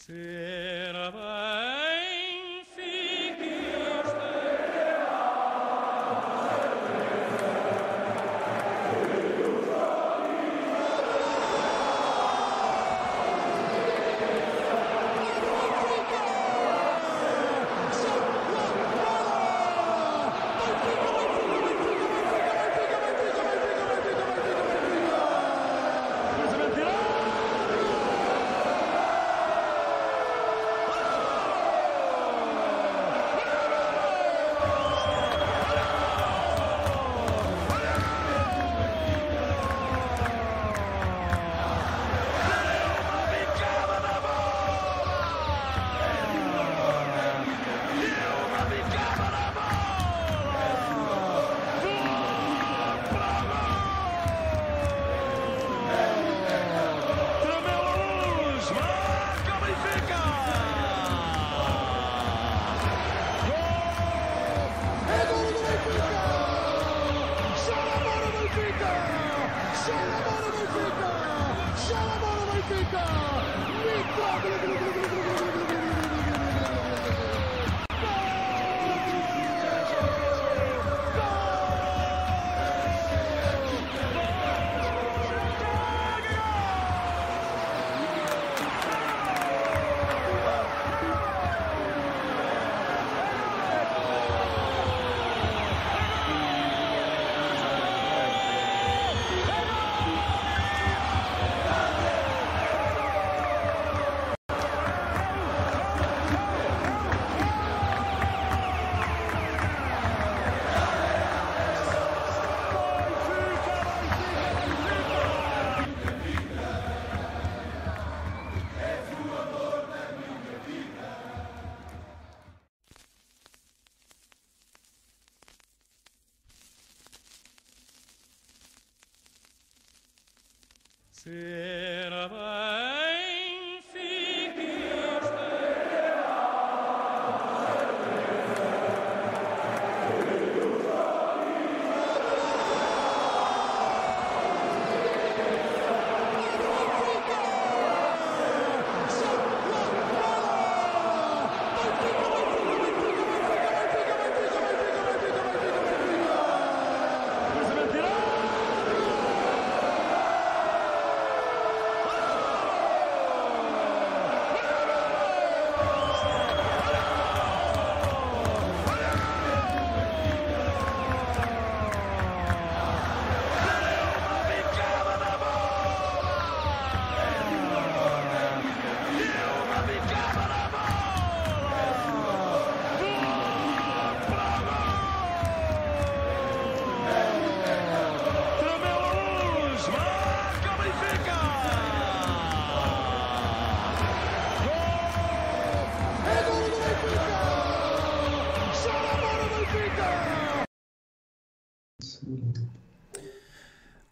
Sera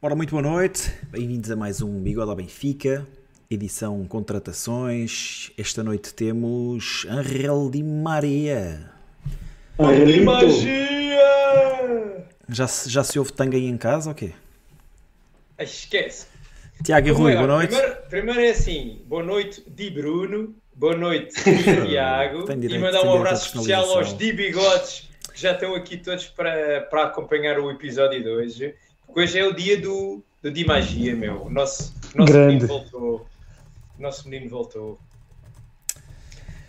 Ora, muito boa noite, bem-vindos a mais um Bigode ao Benfica, edição Contratações. Esta noite temos Angel Di Maria. Angel Magia! Já, se- já se ouve tanga aí em casa ou quê? Ai, Esquece. Tiago e Rui, boa noite. Primeiro, primeiro é assim: boa noite, Di Bruno, boa noite, Di Tiago, e mandar um abraço especial aos. Di Bigodes que já estão aqui todos para, para acompanhar o episódio de hoje. Hoje é o dia do, do Di Magia, meu. O nosso, nosso Grande. menino voltou. O nosso menino voltou.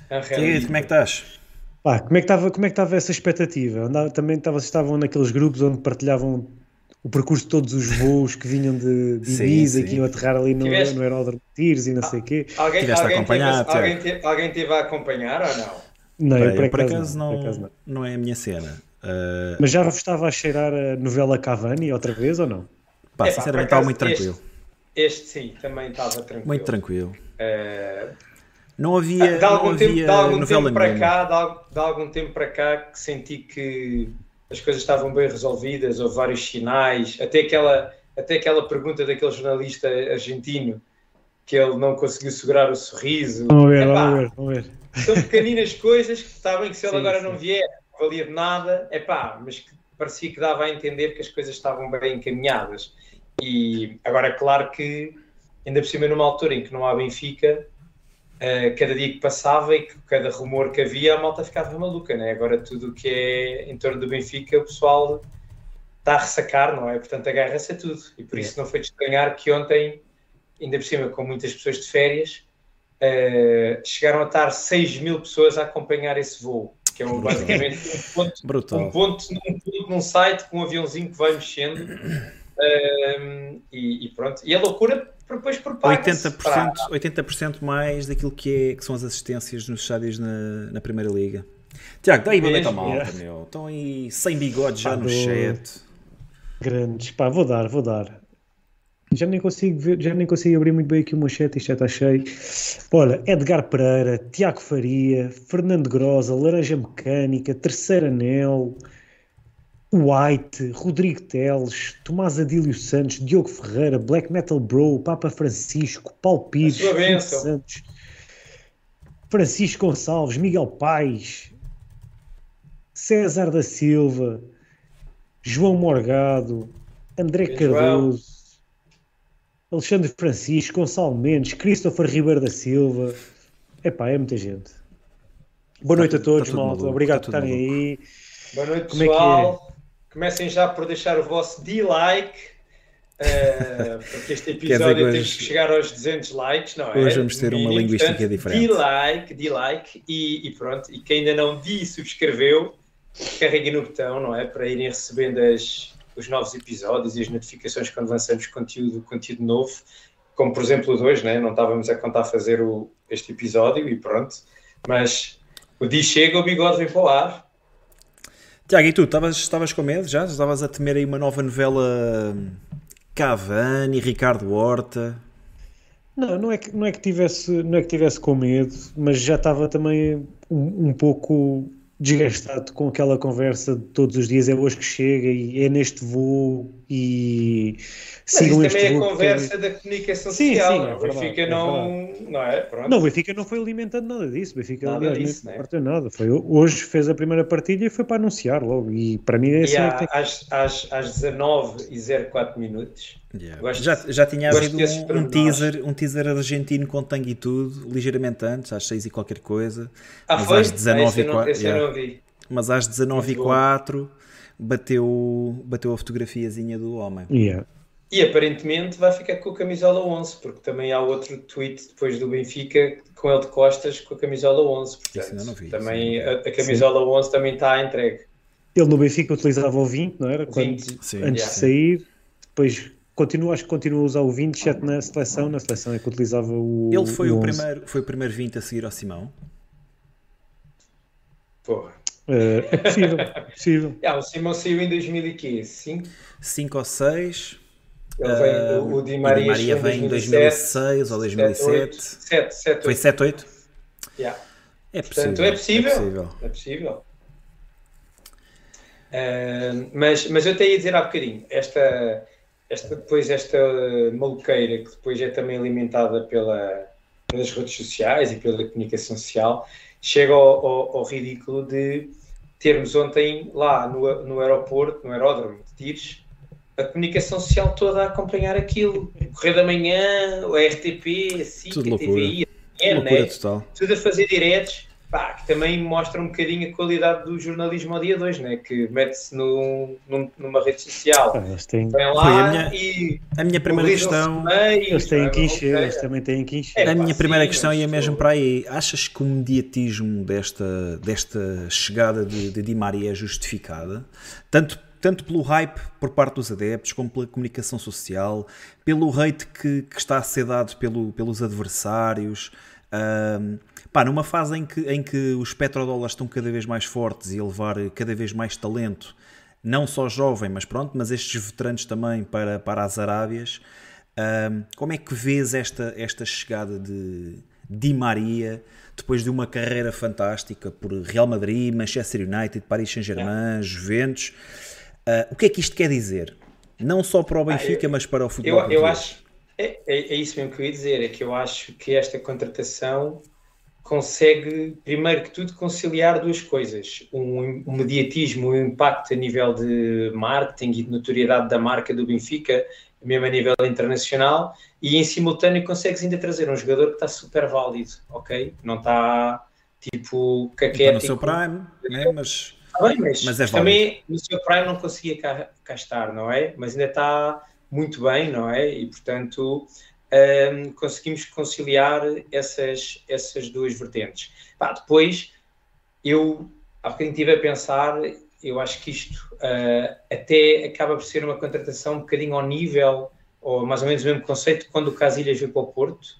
Tiago, como é que estás? Pá, como é que estava como é que estava essa expectativa? Andava, também vocês estavam naqueles grupos onde partilhavam o percurso de todos os voos que vinham de, de Sim, Ibiza e sim. que iam aterrar ali no, Tiveste- no aeródromo de Tiros e não sei o quê. Alguém, Tiveste a alguém, teve, acompanhar, Tiago? alguém, teve, alguém teve a acompanhar ou não? Não, Pá, eu por eu, por acaso, acaso não, não, por acaso não. não é a minha cena. Uh, Mas já estava a cheirar a novela Cavani outra vez ou não? pá, Epá, sinceramente estava muito tranquilo. Este sim, também estava tranquilo. Muito tranquilo. Eh, Não havia, de algum não tempo, havia de algum novela tempo para nenhuma. cá, de, al- de algum tempo para cá que senti que as coisas estavam bem resolvidas, houve vários sinais, até aquela, até aquela pergunta daquele jornalista argentino que ele não conseguiu segurar o sorriso. Vamos ver, Epá, vamos ver, vamos ver. São pequeninas coisas que está bem que se ele Sim, agora sim. não vier, valia de nada, é pá, mas que parecia que dava a entender que as coisas estavam bem encaminhadas. E agora é claro que, ainda por cima, numa altura em que não há Benfica, uh, cada dia que passava e que cada rumor que havia, a malta ficava maluca, né? Agora tudo o que é em torno do Benfica, o pessoal está a ressacar, não é? Portanto, agarra-se a tudo. E por isso não foi de estranhar que ontem, ainda por cima, com muitas pessoas de férias, uh, chegaram a estar 6 mil pessoas a acompanhar esse voo. Que é um, basicamente um ponto, um ponto, um ponto num site com um aviãozinho que vai mexendo. Uh, e, e, pronto. E a loucura depois propaga 80%, para... 80 mais daquilo que, é, que são as assistências nos estádios na, na Primeira Liga. Tiago, dá aí uma malta, meu. Estão aí sem bigode já no chat. Grandes, pá, vou dar, vou dar. Já nem consigo ver, já nem consigo abrir muito bem aqui o meu chat, isto já está cheio. Olha, Edgar Pereira, Tiago Faria, Fernando Grosa, Laranja Mecânica, Terceiro Anel, White, Rodrigo Teles, Tomás Adílio Santos, Diogo Ferreira, Black Metal Bro, Papa Francisco, Paulo Pires, Santos, Francisco Gonçalves, Miguel Pais, César da Silva, João Morgado, André Cardoso, Alexandre Francisco, Gonçalo Mendes, Christopher Ribeiro da Silva. Epá, é muita gente. Boa noite a todos, malta. Obrigado por estarem aí. Boa noite, Como pessoal. É é? Comecem já por deixar o vosso D-like. Uh, porque este episódio hoje, tem que chegar aos 200 likes, não é? Hoje vamos ter uma linguística diferente. D-like, D-like e, e, pronto. E quem ainda não D subscreveu, carreguem no botão, não é? Para irem recebendo as, os novos episódios e as notificações quando lançamos conteúdo, conteúdo novo, como por exemplo o de hoje, né? não estávamos a contar fazer o, este episódio e pronto, mas o dia chega, o bigode vem para o ar. Tiago, e tu, estavas com medo já? Estavas a temer aí uma nova novela Cavani, Ricardo Horta? Não, não é que, não é que, tivesse, não é que tivesse com medo, mas já estava também um, um pouco desgastado com aquela conversa de todos os dias, é hoje que chega e é neste voo e sigam este também é a conversa da comunicação sim, social, sim, é o Benfica é não, não é? Pronto. Não, o Benfica não foi alimentando nada disso, o Benfica nada disso, não é? nada. Foi, hoje fez a primeira partilha e foi para anunciar logo e para mim é assim. E há, tem... às, às, às 19 e 04 minutos Yeah. Gosto, já, já tinha havido um, um teaser, um teaser argentino com tangue e tudo, ligeiramente antes, às 6 e qualquer coisa. Ah, mas foi? às 19 ah, e 4, yeah. Mas às 19 e 4 bateu, bateu a fotografiazinha do homem. Yeah. E aparentemente vai ficar com a camisola 11, porque também há outro tweet depois do Benfica com ele de costas com a camisola 11. Portanto, vi, também a, a, camisola sim. 11 também está entregue. Ele no Benfica utilizava o 20, não era? Quando, 20. Antes yeah. de sair, depois Continua, acho que continua a usar o 27 na seleção, na seleção é que utilizava o. Ele foi, o, o primeiro, foi o primeiro 20 a seguir ao Simão. Porra. Uh, é possível, é possível. Yeah, o Simão saiu em 2005? 5 ou 6. Ele vem, uh, o Di Maria, Di Maria vem em 2006 ou 2007. 7, 7, Foi 7, 8? Yeah. É possível. Portanto, é possível. É possível. É possível. Uh, mas, mas eu até ia dizer há bocadinho, esta, esta, depois esta maluqueira que depois é também alimentada pela, pelas redes sociais e pela comunicação social, chega ao, ao, ao ridículo de termos ontem lá no, no aeroporto, no aeródromo de Tires, a comunicação social toda a acompanhar aquilo. O Correio da Manhã, o RTP, a SIC, a TVI, a tudo a fazer diretos pá, que também mostra um bocadinho a qualidade do jornalismo ao dia 2, né? que mete-se num, numa rede social, ah, têm... vem lá a minha, e a minha primeira questão eles têm que encher, eles também têm que encher. É, a minha primeira sim, questão ia mesmo para aí, achas que o mediatismo desta, desta chegada de, de Di Maria é justificada? Tanto tanto pelo hype por parte dos adeptos, como pela comunicação social, pelo hate que, que está a ser dado pelo, pelos adversários. Um, Pá, numa fase em que, em que os petrodólares estão cada vez mais fortes e a levar cada vez mais talento, não só jovem, mas pronto, mas estes veteranos também para, para as Arábias, um, como é que vês esta, esta chegada de Di Maria depois de uma carreira fantástica por Real Madrid, Manchester United, Paris Saint-Germain, é. Juventus? Uh, o que é que isto quer dizer? Não só para o Benfica, ah, eu, mas para o futebol. Eu, eu acho, é, é, é, isso mesmo que eu ia dizer, é que eu acho que esta contratação consegue, primeiro que tudo, conciliar duas coisas: um, um mediatismo, um impacto a nível de marketing e de notoriedade da marca do Benfica, mesmo a nível internacional, e em simultâneo consegues ainda trazer um jogador que está super válido, ok? Não está tipo caquético. no seu prime, né? mas, ah, bem, mas, mas, é também no seu prime não conseguia cá, cá, estar, não é? Mas ainda está muito bem, não é? E portanto um, conseguimos conciliar essas, essas duas vertentes. Pá, depois, eu há bocadinho estive a pensar, eu acho que isto uh, até acaba por ser uma contratação um bocadinho ao nível, ou mais ou menos o mesmo conceito, quando o Casilhas veio para o Porto,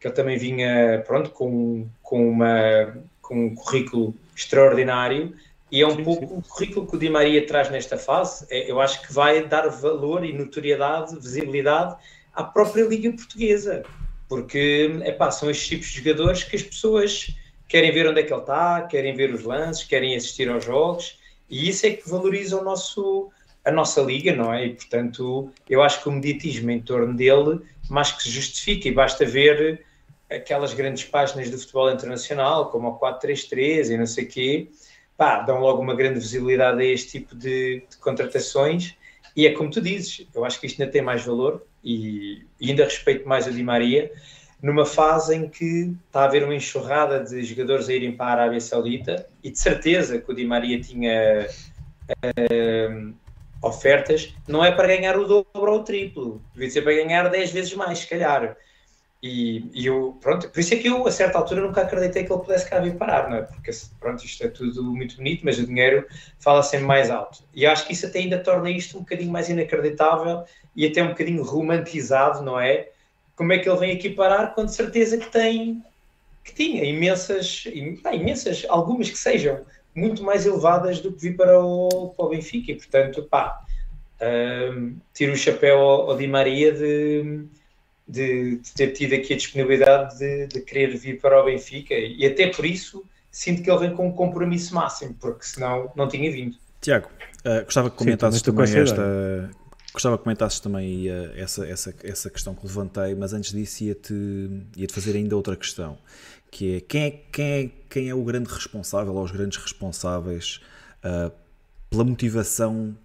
que ele também vinha, pronto, com, com, uma, com um currículo extraordinário, e é um sim, pouco sim. o currículo que o Di Maria traz nesta fase. É, eu acho que vai dar valor e notoriedade, visibilidade à própria Liga Portuguesa, porque epá, são estes tipos de jogadores que as pessoas querem ver onde é que ele está, querem ver os lances, querem assistir aos jogos, e isso é que valoriza o nosso, a nossa liga, não é? E portanto, eu acho que o mediatismo em torno dele mais que se justifica, e basta ver aquelas grandes páginas do futebol internacional, como o 433 e não sei o quê, pá, dão logo uma grande visibilidade a este tipo de, de contratações, e é como tu dizes, eu acho que isto ainda tem mais valor, e, e ainda respeito mais o Di Maria, numa fase em que está a haver uma enxurrada de jogadores a irem para a Arábia Saudita e de certeza que o Di Maria tinha uh, ofertas, não é para ganhar o dobro ou o triplo, devia ser para ganhar 10 vezes mais, se calhar. E, e, eu, pronto, por isso é que eu, a certa altura, nunca acreditei que ele pudesse cá vir parar, não é? Porque, pronto, isto é tudo muito bonito, mas o dinheiro fala sempre mais alto. E acho que isso até ainda torna isto um bocadinho mais inacreditável e até um bocadinho romantizado, não é? Como é que ele vem aqui parar com certeza que tem, que tinha imensas, imensas, algumas que sejam muito mais elevadas do que vir para o, para o Benfica e, portanto, pá, um, tiro o chapéu ao, ao Di Maria de de, de, ter tido aqui a disponibilidade de, de, querer vir para o Benfica e até por isso sinto que ele vem com um compromisso máximo, porque senão não tinha vindo. Tiago, uh, gostava que comentasses Sim, também esta. Gostava que comentasses também uh, essa, essa, essa questão que levantei, mas antes disso ia-te ia -te fazer ainda outra questão, que é quem é, quem é, quem é o grande responsável ou os grandes responsáveis uh, pela motivação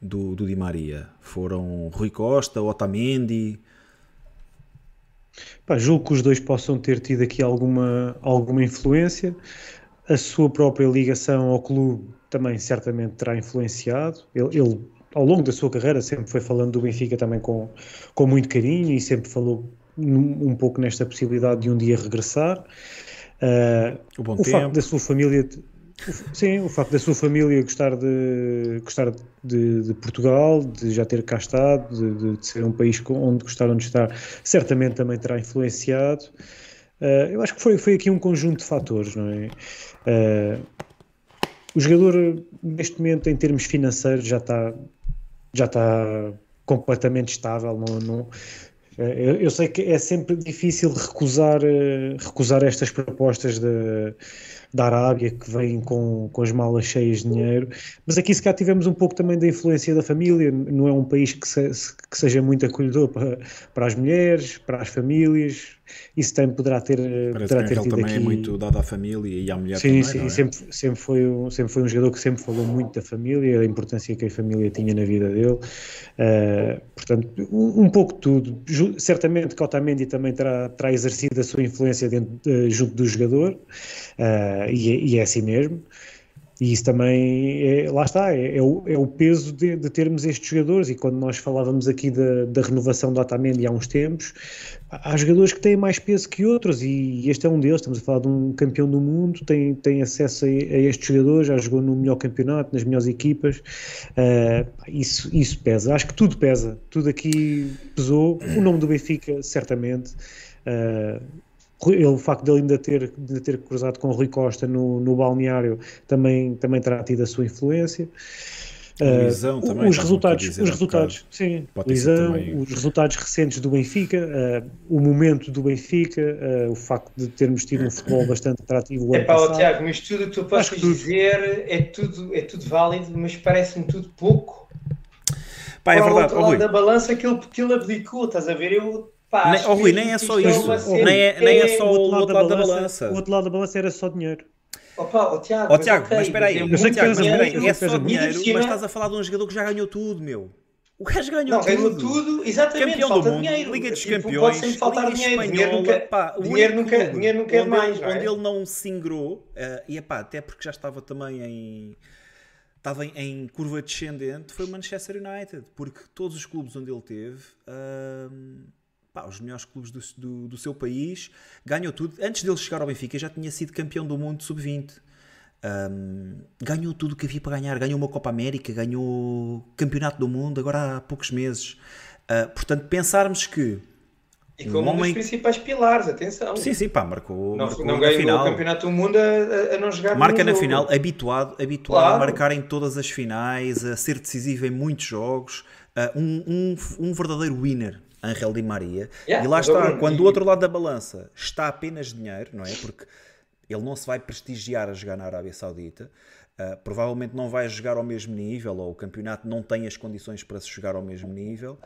do, do Di Maria? Foram Rui Costa, Otamendi? Pá, julgo que os dois possam ter tido aqui alguma, alguma influência. A sua própria ligação ao clube também certamente terá influenciado. Ele, ele, ao longo da sua carreira, sempre foi falando do Benfica também com, com muito carinho e sempre falou um, pouco nesta possibilidade de um dia regressar. Uh, o, o facto da sua família Sim, o facto da sua família gostar de, gostar de, de Portugal, de já ter cá estado, de, de, ser um país onde gostaram de estar, certamente também terá influenciado. Uh, eu acho que foi, foi aqui um conjunto de fatores, não é? Uh, o jogador, neste momento, em termos financeiros, já está, já está completamente estável. Não, não, eh, eu, eu sei que é sempre difícil recusar, recusar estas propostas de da Arábia que vêm com, com as malas cheias de dinheiro, mas aqui se cá tivemos um pouco também da influência da família, não é um país que, se, que seja muito acolhedor para, para as mulheres, para as famílias, isso também poderá ter, Parece poderá ter tido também aqui... é muito dado à família e à mulher sim, também, Sim, é? sempre, sempre, foi um, sempre foi um jogador que sempre falou muito da família, da importância que a família tinha na vida dele, uh, portanto, um, um, pouco de tudo. Certamente que Otamendi também terá, terá exercido a sua influência dentro, uh, junto do jogador, uh, e, é, e é assim mesmo. E isso também, é, lá está, é, é, o, é o peso de, de, termos estes jogadores. E quando nós falávamos aqui da, da renovação do Otamendi há uns tempos, há jogadores que têm mais peso que outros. E este é um deles. Estamos a falar de um campeão do mundo, tem, tem acesso a, a estes jogadores, já jogou no melhor campeonato, nas melhores equipas. Uh, isso, isso pesa. Acho que tudo pesa. Tudo aqui pesou. O nome do Benfica, certamente. Uh, ele, o facto de ele ainda ter, de ter cruzado com o Rui Costa no, no balneário também, também terá tido a sua influência. Uh, também, os resultados, os resultados, sim, Lisão, os resultados recentes do Benfica, uh, o momento do Benfica, uh, o facto de termos tido um futebol bastante atrativo. É pá, Tiago, mas tudo o que tu podes dizer é tudo, é tudo válido, mas parece-me tudo pouco. Pá, é verdade. Para o lado da balança que ele, que ele abdicou, estás a ver? Eu Pá, nem, oh, Rui, nem é só isso. Nem é, nem é só o outro, lado, lado da, balança. balança. O outro lado da balança era só dinheiro. Opa, oh, Tiago, oh, Tiago mas, okay, espera aí, mas, Tiago, mas espera aí, é só dinheiro, mas estás a falar de um jogador que já ganhou tudo, meu. O gajo ganhou não, tudo. ganhou tudo, exatamente, Campeão falta do mundo, dinheiro. Liga dos Tipo, Campeões, pode sempre faltar Liga dinheiro. Espanhola, dinheiro nunca, pá, o dinheiro nunca, dinheiro nunca é onde mais, ele, é? onde ele não se ingrou, eh, e epá, até porque já estava também em estava em, em curva descendente, foi o Manchester United, porque todos os clubes onde ele teve, ahm, pá, os melhores clubes do, do, do seu país, ganhou tudo. Antes dele chegar ao Benfica, já tinha sido campeão do mundo sub-20. Um, ganhou tudo o que havia para ganhar. Ganhou uma Copa América, ganhou Campeonato do Mundo, agora há poucos meses. Uh, portanto, pensarmos que. E como um, homem- dos principais pilares, atenção. Sim, sim, pá, marcou, não marcou não ganhou final. o Campeonato do Mundo a, a- não jogar Marca na jogo. final, habituado, habituado Claro. a marcar em todas as finais, a ser decisivo em muitos jogos, uh, um, um, um verdadeiro winner, Angel Di Maria. Yeah, e lá está, Bruno, quando do outro lado da balança está apenas dinheiro, não é? Porque ele não se vai prestigiar a jogar na Arábia Saudita, uh, provavelmente não vai jogar ao mesmo nível, ou o campeonato não tem as condições para se jogar ao mesmo nível.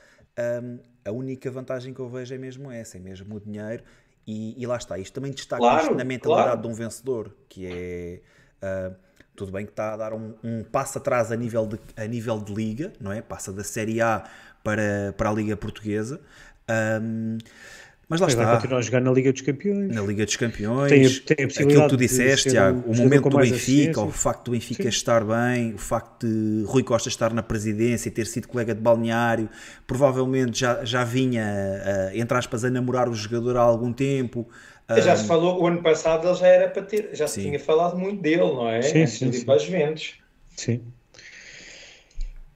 Um, a única vantagem que eu vejo é mesmo essa, é mesmo o dinheiro. E, e lá está, isto também destaca Claro, na mentalidade claro. de um vencedor, que é uh, tudo bem que está a dar um, um passo atrás a nível, de, a nível de liga, não é? Passa da Série A para, para a Liga Portuguesa. Um, mas lá Mas vai está, continuar a jogar na Liga dos Campeões. na Liga dos Campeões, Tem a- tem a aquilo possibilidade que tu disseste, Tiago, o o momento do Benfica, o facto do Benfica Sim. estar bem, o facto de Rui Costa estar na presidência e ter sido colega de balneário, provavelmente já, já vinha, uh, entre aspas, a namorar o jogador há algum tempo. Já Um, se falou, o ano passado ele já era para ter, já se Sim. tinha falado muito dele, não é? Sim, Antes sim, de ir sim. para as Juventus. Sim.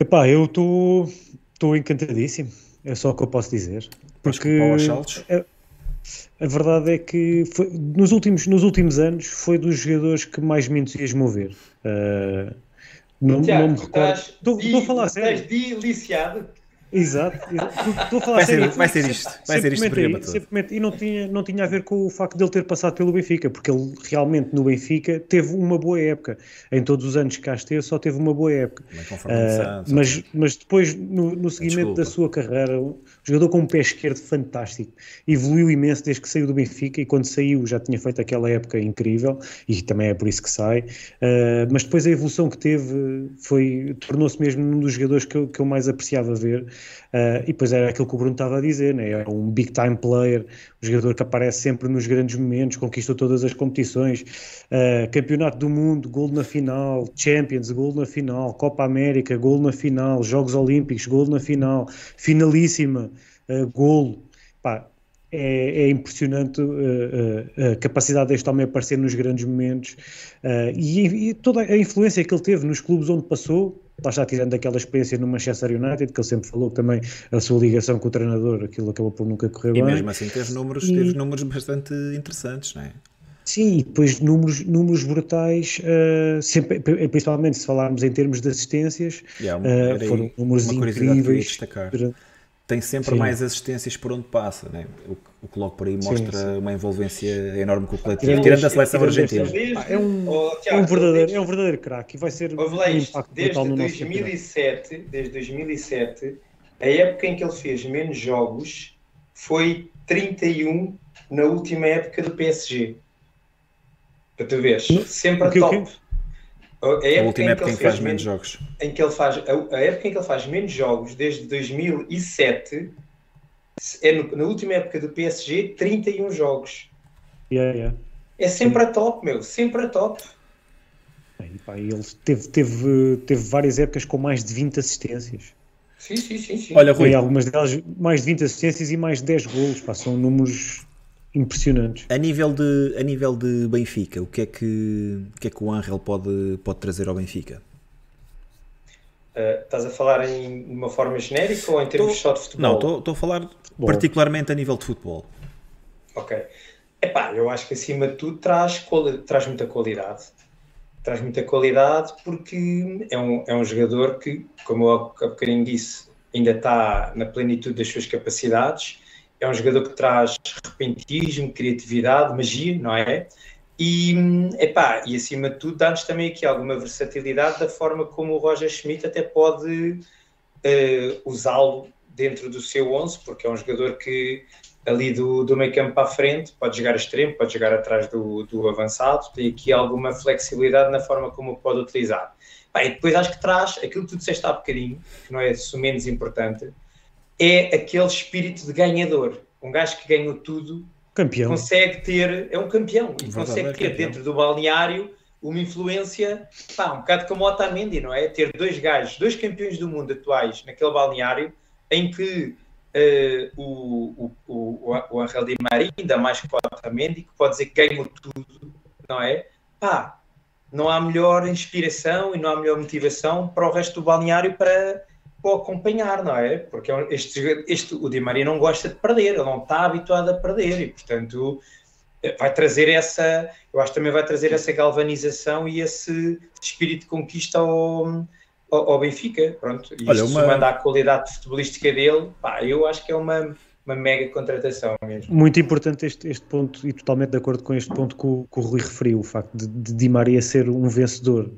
Epá, eu estou estou encantadíssimo. É só o que eu posso dizer. Porque a, a verdade é que foi- nos, últimos, nos últimos anos foi dos jogadores que mais me entusiasmou ver. Ah, não, Tiago, não me recordo. estás Estou estou a falar sério. Estás deliciado. Exato, exato. Estou a falar Vai sério. ser- vai ser isto, vai ser isto simplesmente- e não tinha, não tinha a ver com o facto de ele ter passado pelo Benfica, porque ele realmente no Benfica teve uma boa época. Em todos os anos que cá esteve, só teve uma boa época. Santos, mas, mas depois, no, no seguimento Desculpa. da sua carreira, jogador com um pé esquerdo fantástico, evoluiu imenso desde que saiu do Benfica e quando saiu já tinha feito aquela época incrível e também é por isso que sai. Ah, mas depois a evolução que teve foi tornou-se mesmo um dos jogadores que eu, que eu mais apreciava ver. Ah, e depois era aquilo que o Bruno estava a dizer, né? era um big time player, um jogador que aparece sempre nos grandes momentos, conquistou todas as competições, ah, campeonato do mundo, gol na final, Champions, gol na final, Copa América, gol na final, Jogos Olímpicos, gol na final, finalíssima, uh. Pá, é, é impressionante uh, uh, a capacidade deste homem aparecer nos grandes momentos uh, e, e toda a influência que ele teve nos clubes onde passou, lá está tirando aquela experiência no Manchester United, que ele sempre falou que também a sua ligação com o treinador, aquilo acabou por nunca correr E bem. mesmo assim teve números, E- teve números bastante interessantes, não é? Sim, e depois números, números brutais, uh, sempre, principalmente se falarmos em termos de assistências, Yeah, uh, era aí foram números curiosidade que incríveis. destacar. durante- Tem sempre Sim. mais assistências por onde passa, né? o, que- o que logo por aí mostra sim. uma envolvência enorme com o coletivo, Tirando tirando a seleção argentina. Pá, é um- Oh, É Tiago, um verdadeiro, desde- é um verdadeiro craque e vai ser um lá isto, impacto desde brutal no nosso campeonato. 2007, desde 2007, a época em que ele fez menos jogos foi 31 na última época do PSG. Para tu veres, sempre a quê, A A época última em época que em ele que faz fez menos jogos. em que ele faz a, a época em que ele faz menos jogos desde 2007 é no- na última época do PSG 31 jogos. Yeah, yeah. É sempre a top, meu, sempre a top. E, pá, ele teve, teve, teve várias épocas com mais de 20 assistências. Sim, sim, sim, sim. Olha, Rui, E algumas delas mais de 20 assistências e mais de 10 golos. Pá, são números impressionantes. a nível, de, a nível de Benfica, o que é que, o, que, é que o Angel pode, pode trazer ao Benfica? Uh, estás a falar em de uma forma genérica ou em termos Tô- só de futebol? Não, estou a falar particularmente a nível de futebol. Ok. Epá, eu acho que acima de tudo traz, traz muita qualidade. Traz muita qualidade porque é um, é um jogador que, como eu há bocadinho disse, ainda está na plenitude das suas capacidades. É um jogador que traz repentismo, criatividade, magia, não é? E, epá, e acima de tudo dá-nos também aqui alguma versatilidade da forma como o Roger Schmidt até pode eh, usá-lo dentro do seu 11, porque é um jogador que ali do, do meio campo para a frente, pode jogar extremo, pode jogar atrás do, do avançado, tem aqui alguma flexibilidade na forma como pode utilizar. Bem, e depois acho que traz aquilo que tu disseste há bocadinho, que não é menos importante, é aquele espírito de ganhador. Um gajo que ganhou tudo campeão. consegue ter, é um campeão, e Verdade, consegue é ter campeão. dentro do balneário uma influência, pá, um bocado como o Otamendi, não é? Ter dois gajos, dois campeões do mundo atuais naquele balneário, em que uh, o, o, o, o Angel Di Maria, ainda mais que o Otamendi, que pode dizer que ganhou tudo, não é? Pá, não há melhor inspiração e não há melhor motivação para o resto do balneário para, para acompanhar, não é? Porque é este, este, o Di Maria não gosta de perder, ele não está habituado a perder e, portanto, vai trazer essa, eu acho que também vai trazer essa galvanização e esse espírito de conquista ao, ao, ao Benfica, pronto, e Olha, uma... somando à qualidade futebolística dele, pá, eu acho que é uma, uma mega contratação mesmo. Muito importante este, este ponto, e totalmente de acordo com este ponto que o, que o Rui referiu, o facto de, de Di Maria ser um vencedor,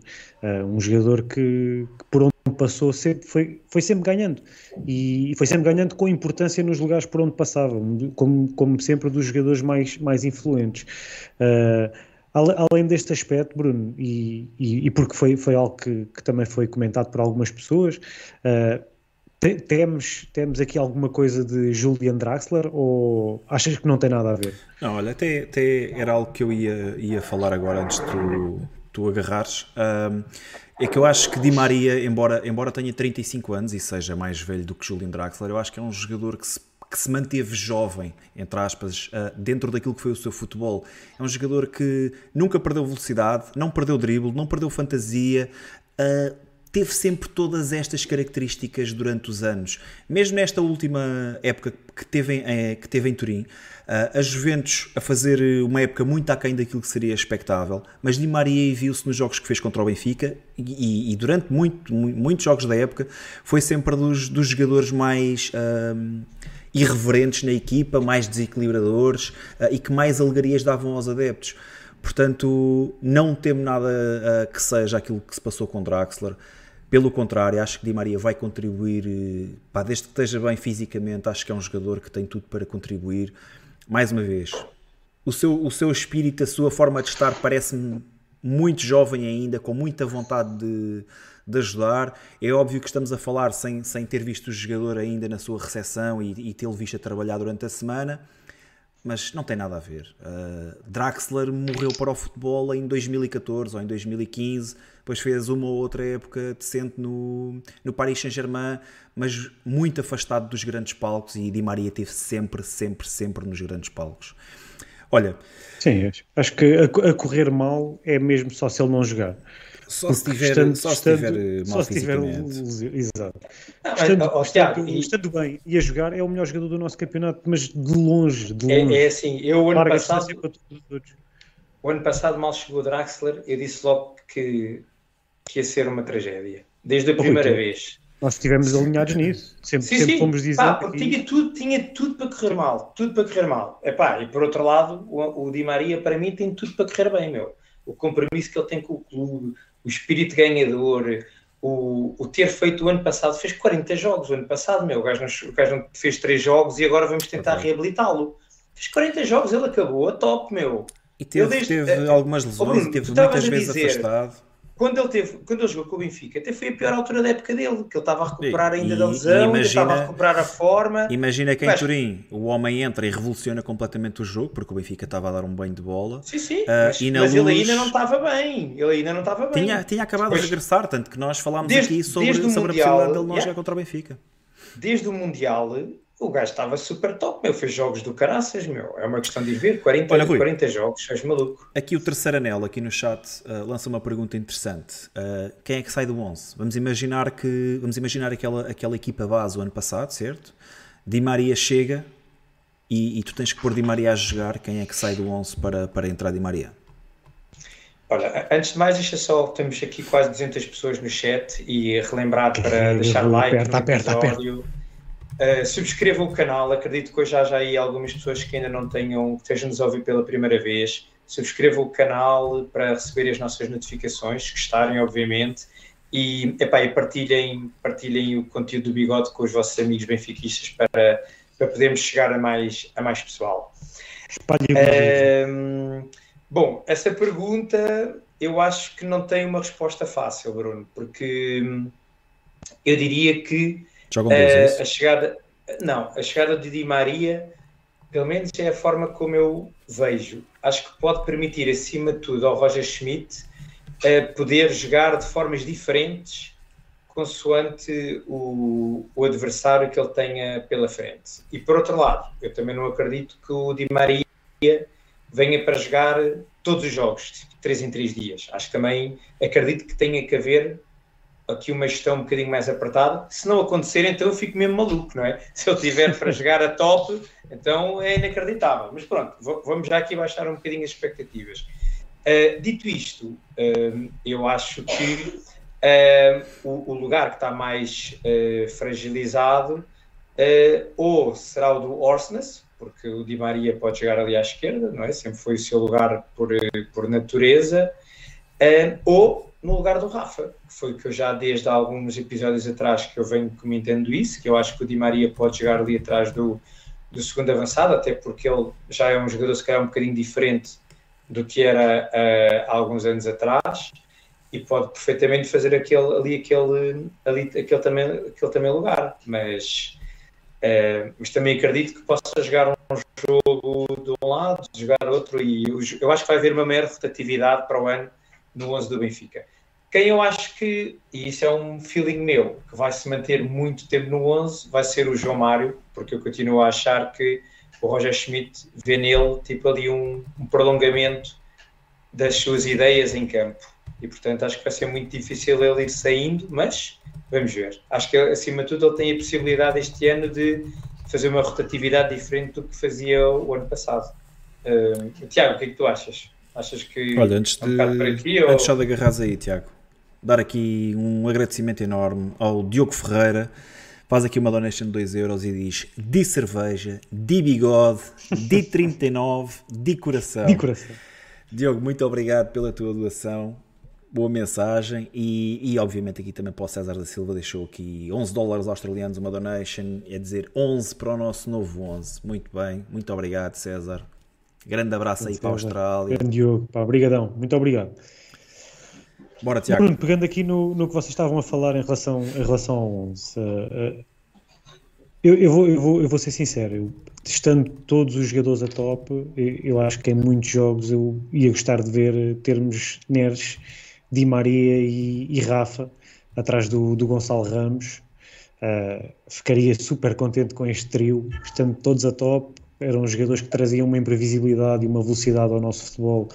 uh, um jogador que, que, por onde passou sempre, foi, foi sempre ganhando, e, e, foi sempre ganhando com importância nos lugares por onde passava, como, como sempre dos jogadores mais, mais influentes. Uh, Além deste aspecto, Bruno, e, e, e, porque foi, foi algo que, que, também foi comentado por algumas pessoas, uh, temos, temos aqui alguma coisa de Julian Draxler ou achas que não tem nada a ver? Não, olha, até, até era algo que eu ia, ia falar agora antes de tu, tu agarrares. Um, é que eu acho que Di Maria, embora, embora tenha 35 anos e seja mais velho do que Julian Draxler, eu acho que é um jogador que se que se manteve jovem, entre aspas, uh, dentro daquilo que foi o seu futebol. É um jogador que nunca perdeu velocidade, não perdeu drible, não perdeu fantasia, uh, teve sempre todas estas características durante os anos. Mesmo nesta última época que teve em, eh, que teve em Turim, uh, a Juventus a fazer uma época muito aquém daquilo que seria expectável, mas Di Maria viu-se nos jogos que fez contra o Benfica e, e durante muito, muitos jogos da época foi sempre dos, dos jogadores mais... Uh, irreverentes na equipa, mais desequilibradores e que mais alegrias davam aos adeptos. Portanto, não temo nada uh, que seja aquilo que se passou com Draxler. Pelo contrário, acho que Di Maria vai contribuir, uh, pá, desde que esteja bem fisicamente, acho que é um jogador que tem tudo para contribuir. Mais uma vez, o seu, o seu espírito, a sua forma de estar parece-me muito jovem ainda, com muita vontade de, de ajudar. É óbvio que estamos a falar sem, sem ter visto o jogador ainda na sua recepção e, e tê-lo visto a trabalhar durante a semana, mas não tem nada a ver. Uh, Draxler morreu para o futebol em 2014 ou em 2015, depois fez uma ou outra época decente no, no Paris Saint-Germain, mas muito afastado dos grandes palcos e Di Maria esteve sempre, sempre, sempre nos grandes palcos. Olha. Sim, acho que a, a correr mal é mesmo só se ele não jogar. Só se tiver, estando, só se tiver mal só se tiver Exato. estando, oh, estando, e... estando, bem e a jogar, é o melhor jogador do nosso campeonato, mas de longe, de longe. É, é assim, eu o ano passado... O ano passado mal chegou o Draxler, eu disse logo que, que ia ser uma tragédia. Desde a primeira vez. Nós estivemos alinhados nisso. Sempre, sim, sempre sim. fomos dizer. Pá, porque tinha, tudo, tinha tudo para correr mal. Tudo para correr mal. Epá, e por outro lado, o, o Di Maria, para mim, tem tudo para correr bem, meu. O compromisso que ele tem com o clube, o espírito ganhador, o, o, ter feito o ano passado, fez 40 jogos o ano passado, meu, o gajo, não, o gajo não fez 3 jogos e agora vamos tentar okay. reabilitá-lo. Fez 40 jogos, ele acabou, a top, meu. E teve, desde, teve algumas lesões, Bruno, teve muitas vezes dizer, afastado quando ele, teve, quando ele jogou com o Benfica, até foi a pior altura da época dele, que ele estava a recuperar ainda e, da lesão, imagina, estava a recuperar a forma. Imagina que em Turim o homem entra e revoluciona completamente o jogo, porque o Benfica estava a dar um banho de bola. Sim, sim, uh, mas, mas luz, ele ainda não estava bem. Ele ainda não estava bem. Tinha, tinha acabado de regressar, tanto que nós falámos desde, aqui sobre, sobre mundial, a possibilidade dele não yeah, jogar contra o Benfica. Desde o Mundial, o gajo estava super top, meu. Fez jogos do caraças, meu. É uma questão de ir ver. 40, Olha, Rui, 40 jogos, és maluco. Aqui o terceiro anel, aqui no chat, uh, lança uma pergunta interessante. Uh, quem é que sai do 11? Vamos imaginar que vamos imaginar aquela, aquela equipa base o ano passado, certo? Di Maria chega e, e tu tens que pôr Di Maria a jogar. Quem é que sai do 11 para, para entrar Di Maria? Olha, antes de mais, deixa só, temos aqui quase 200 pessoas no chat e relembrar para deixar like aperta, episódio. Aperta, aperta Uh, subscrevam o canal, acredito que hoje já aí algumas pessoas que ainda não tenham, que estejam-nos a ouvir pela primeira vez. Subscrevam o canal para receber as nossas notificações, se gostarem, obviamente. E, epá, e partilhem, partilhem o conteúdo do Bigode com os vossos amigos benfiquistas para, para podermos chegar a mais, a mais pessoal. bom, essa pergunta eu acho que não tem uma resposta fácil, Bruno, porque hum, eu diria que uh, a chegada não, a chegada de Di Maria pelo menos é a forma como eu vejo. Acho que pode permitir, acima de tudo, ao Roger Schmidt uh, poder jogar de formas diferentes consoante o, o, adversário que ele tenha pela frente. E por outro lado, eu também não acredito que o Di Maria venha para jogar todos os jogos, tipo, 3 em 3 dias. Acho que também acredito que tenha que haver aqui uma gestão um bocadinho mais apertada. Se não acontecer, então eu fico mesmo maluco, não é? Se eu tiver para jogar a top, então é inacreditável. Mas pronto, vamos já aqui baixar um bocadinho as expectativas. Uh, dito isto, uh, eu acho que uh, o, o, lugar que está mais fragilizado ou será o do Orsnes, porque o Di Maria pode chegar ali à esquerda, não é? Sempre foi o seu lugar por, por natureza, ou no lugar do Rafa, que foi que eu já desde alguns episódios atrás que eu venho comentando isso, que eu acho que o Di Maria pode chegar ali atrás do, do segundo avançado, até porque ele já é um jogador se calhar um bocadinho diferente do que era uh, há alguns anos atrás e pode perfeitamente fazer aquele, ali, aquele, ali aquele, também, aquele também lugar, mas, uh, mas também acredito que possa jogar um jogo de um lado, jogar outro e eu acho que vai haver uma maior rotatividade para o ano no 11 do Benfica. Quem eu acho que, e isso é um feeling meu, que vai se manter muito tempo no 11, vai ser o João Mário, porque eu continuo a achar que o Roger Schmidt vê nele tipo ali um, um prolongamento das suas ideias em campo. E portanto acho que vai ser muito difícil ele ir saindo, mas vamos ver. Acho que acima de tudo ele tem a possibilidade este ano de fazer uma rotatividade diferente do que fazia o ano passado. Uh, Tiago, o que é que tu achas? Achas que. Olha, antes de, um aqui, antes ou... de agarrares aí, Tiago, dar aqui um agradecimento enorme ao Diogo Ferreira. Faz aqui uma donation de 2 euros e diz: de cerveja, de bigode, de 39, de coração. De coração. Diogo, muito obrigado pela tua doação. Boa mensagem e, e obviamente aqui também para o César da Silva deixou aqui 11 dólares australianos uma donation, é dizer 11 para o nosso novo 11. Muito bem, muito obrigado César. Grande abraço aí para a Austrália. Grande Diogo, pá, obrigadão, muito obrigado. Bora, Tiago. Bruno, pegando aqui no, no que vocês estavam a falar em relação, em relação ao 11, uh, uh, eu, eu, vou, eu, vou, eu vou ser sincero, eu, testando todos os jogadores a top, eu, eu, acho que em muitos jogos eu ia gostar de ver termos Neres, Di Maria e, e Rafa atrás do, do Gonçalo Ramos. Uh, ficaria super contente com este trio, estando todos a top, eram jogadores que traziam uma imprevisibilidade e uma velocidade ao nosso futebol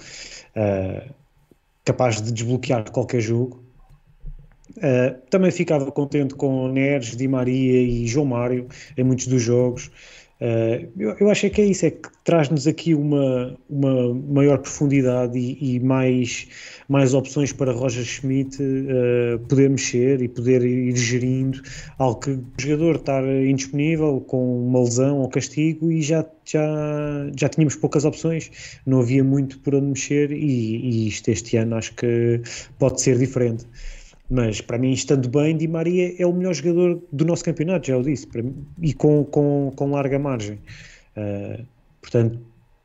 uh, capaz de desbloquear qualquer jogo. Uh, também ficava contente com Neres, Di Maria e João Mário em muitos dos jogos. Uh, eu, eu acho que é isso, é que traz-nos aqui uma, uma maior profundidade e, e, mais, mais opções para Roger Schmidt uh, poder mexer e poder ir gerindo algo que o jogador estar indisponível com uma lesão ou castigo e já, já, já tínhamos poucas opções, não havia muito por onde mexer e, e isto este ano acho que pode ser diferente. Mas para mim, estando bem, Di Maria é o melhor jogador do nosso campeonato, já o disse, mim, e com, com, com larga margem. Uh, portanto,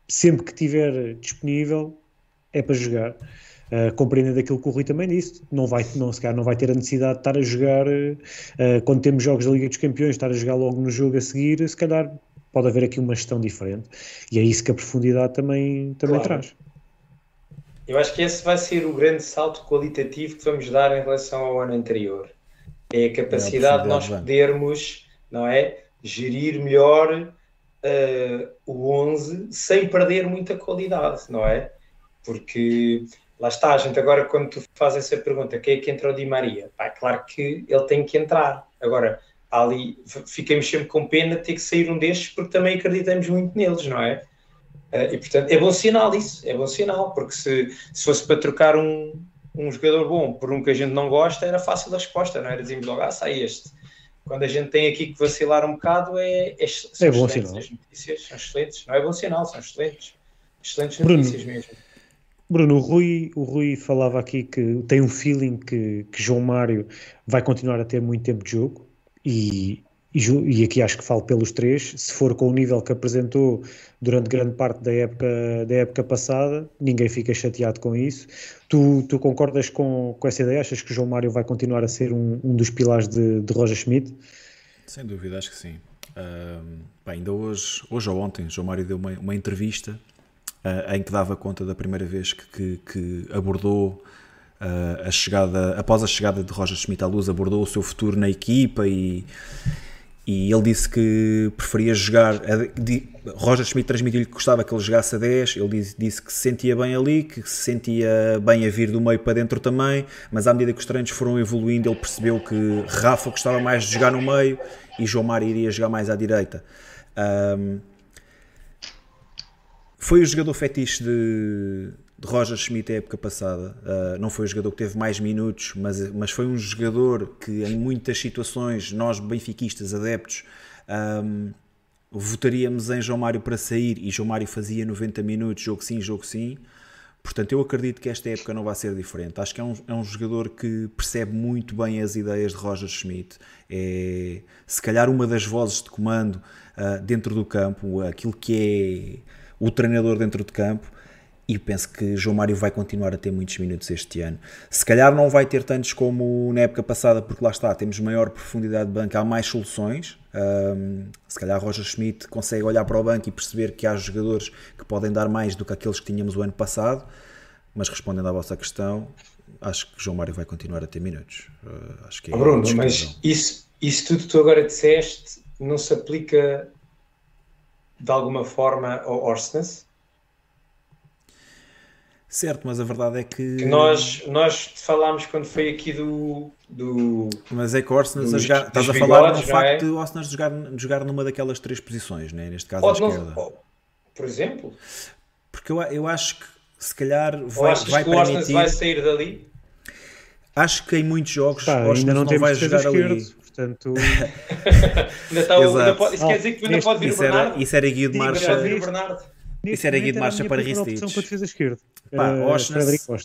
sempre que estiver disponível, é para jogar. Uh, compreendendo aquilo que o Rui também disse, não vai, não, se calhar não vai ter a necessidade de estar a jogar uh, quando temos jogos da Liga dos Campeões, estar a jogar logo no jogo a seguir, se calhar pode haver aqui uma gestão diferente. E é isso que a profundidade também, também claro. traz. Eu acho que esse vai ser o grande salto qualitativo que vamos dar em relação ao ano anterior. É a capacidade é de nós podermos, não é, gerir melhor uh, o 11 sem perder muita qualidade, não é? Porque lá está, a gente agora quando tu fazes essa pergunta, quem é que entra o Di Maria? Pá, é claro que ele tem que entrar. Agora, ali ficamos sempre com pena de ter que sair um destes porque também acreditamos muito neles, não é? Uh, e portanto é bom sinal isso, é bom sinal, porque se, se fosse para trocar um, um jogador bom por um que a gente não gosta, era fácil a resposta, não era? Dizíamos logo, ah, sai este. Quando a gente tem aqui que vacilar um bocado, é, é, são é bom sinal. As notícias são excelentes, não é bom sinal, são excelentes. Excelentes notícias Bruno, mesmo. Bruno, o Rui, o Rui falava aqui que tem um feeling que, que João Mário vai continuar a ter muito tempo de jogo e e, aqui acho que falo pelos três, se for com o nível que apresentou durante grande parte da época, da época passada, ninguém fica chateado com isso. Tu, tu concordas com, com essa ideia? Achas que o João Mário vai continuar a ser um, um dos pilares de, de Roger Schmidt? Sem dúvida, acho que sim. Uh, bem, ainda hoje, hoje ou ontem, João Mário deu uma, uma entrevista uh, em que dava conta da primeira vez que, que, que abordou uh, a chegada, após a chegada de Roger Schmidt à luz, abordou o seu futuro na equipa e e ele disse que preferia jogar. Roger Schmidt transmitiu-lhe que gostava que ele jogasse a 10. Ele disse, disse, que se sentia bem ali, que se sentia bem a vir do meio para dentro também. Mas à medida que os treinos foram evoluindo, ele percebeu que Rafa gostava mais de jogar no meio e João Mário iria jogar mais à direita. Um, foi o jogador fetiche de, de Roger Schmidt a época passada. Uh, não foi o jogador que teve mais minutos, mas, mas foi um jogador que em muitas situações nós benfiquistas adeptos um, votaríamos em João Mário para sair e João Mário fazia 90 minutos, jogo sim, jogo sim. Portanto, eu acredito que esta época não vai ser diferente. Acho que é um, é um jogador que percebe muito bem as ideias de Roger Schmidt. É, se calhar, uma das vozes de comando uh, dentro do campo, aquilo que é o treinador dentro de campo e penso que João Mário vai continuar a ter muitos minutos este ano. Se calhar não vai ter tantos como na época passada, porque lá está, temos maior profundidade de banco, há mais soluções. Um, se calhar Roger Schmidt consegue olhar para o banco e perceber que há jogadores que podem dar mais do que aqueles que tínhamos o ano passado, mas respondendo à vossa questão, acho que João Mário vai continuar a ter minutos. Uh, acho que é oh, Bruno, mas isso, isso tudo que tu agora disseste não se aplica de alguma forma ao Orsnes? Certo, mas a verdade é que. que nós, nós falámos quando foi aqui do. do mas é que o Arsenal a jogar, estás a falar no facto é? de o Arsenal jogar, jogar numa daquelas três posições, né? neste caso Pode à esquerda. Não, por exemplo? Porque eu, eu acho que se calhar vai, vai que o permitir. vai sair dali? Acho que em muitos jogos Pá, o ainda não, não vai jogar esquerdo, ali. Portanto, ainda está, ainda pode, isso quer dizer que ainda pode vir o Bernardo? Era, isso era guia de marcha. Isso era guia de marcha para Ristich. para defesa esquerda. Pá, uh,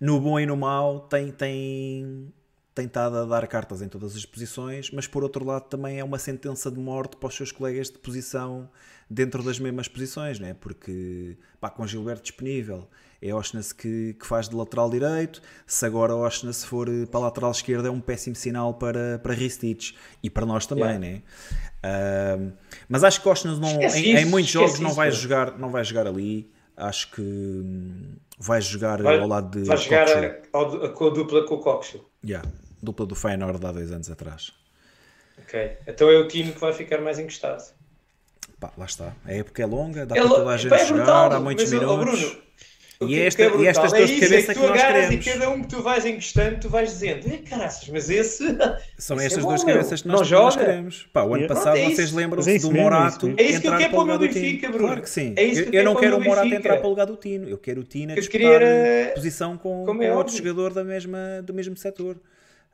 no bom e no mau, tem, tem, tem estado a dar cartas em todas as posições, mas por outro lado também é uma sentença de morte para os seus colegas de posição dentro das mesmas posições, né? porque pá, com Gilberto disponível é Oshness que, que faz de lateral direito, se agora Oshness for para a lateral esquerda é um péssimo sinal para, para Ristich e para nós também, yeah. né? Uh, mas acho que Oshness não, em, em, muitos jogos não vai, jogar, não vai jogar ali, acho que hum, vai jogar vai, ao lado de. Vai jogar a, a, com a dupla com o Coxo. Yeah, dupla do Feyenoord há dois anos atrás. Ok, então é o time que vai ficar mais encostado. Pá, lá está. A época é longa, dá é para toda a gente é jogar, brutal, há muitos minutos. Bruno, e, é esta, é e estas dores é de cabeça é que, tu que nós queremos. E cada um que tu vais encostando, tu vais dizendo, eh, caraças, mas esse. São estas é duas cabeças que nós, nós queremos. Pá, o ano passado é vocês lembram-se é do Morato é isso que eu quero para o meu Benfica, Bruno. Claro que sim. É isso que eu, eu não quero o Morato entrar para o lugar do Tino. Eu quero o Tino a disputar era... posição com, com é outro jogador da mesma, do mesmo setor.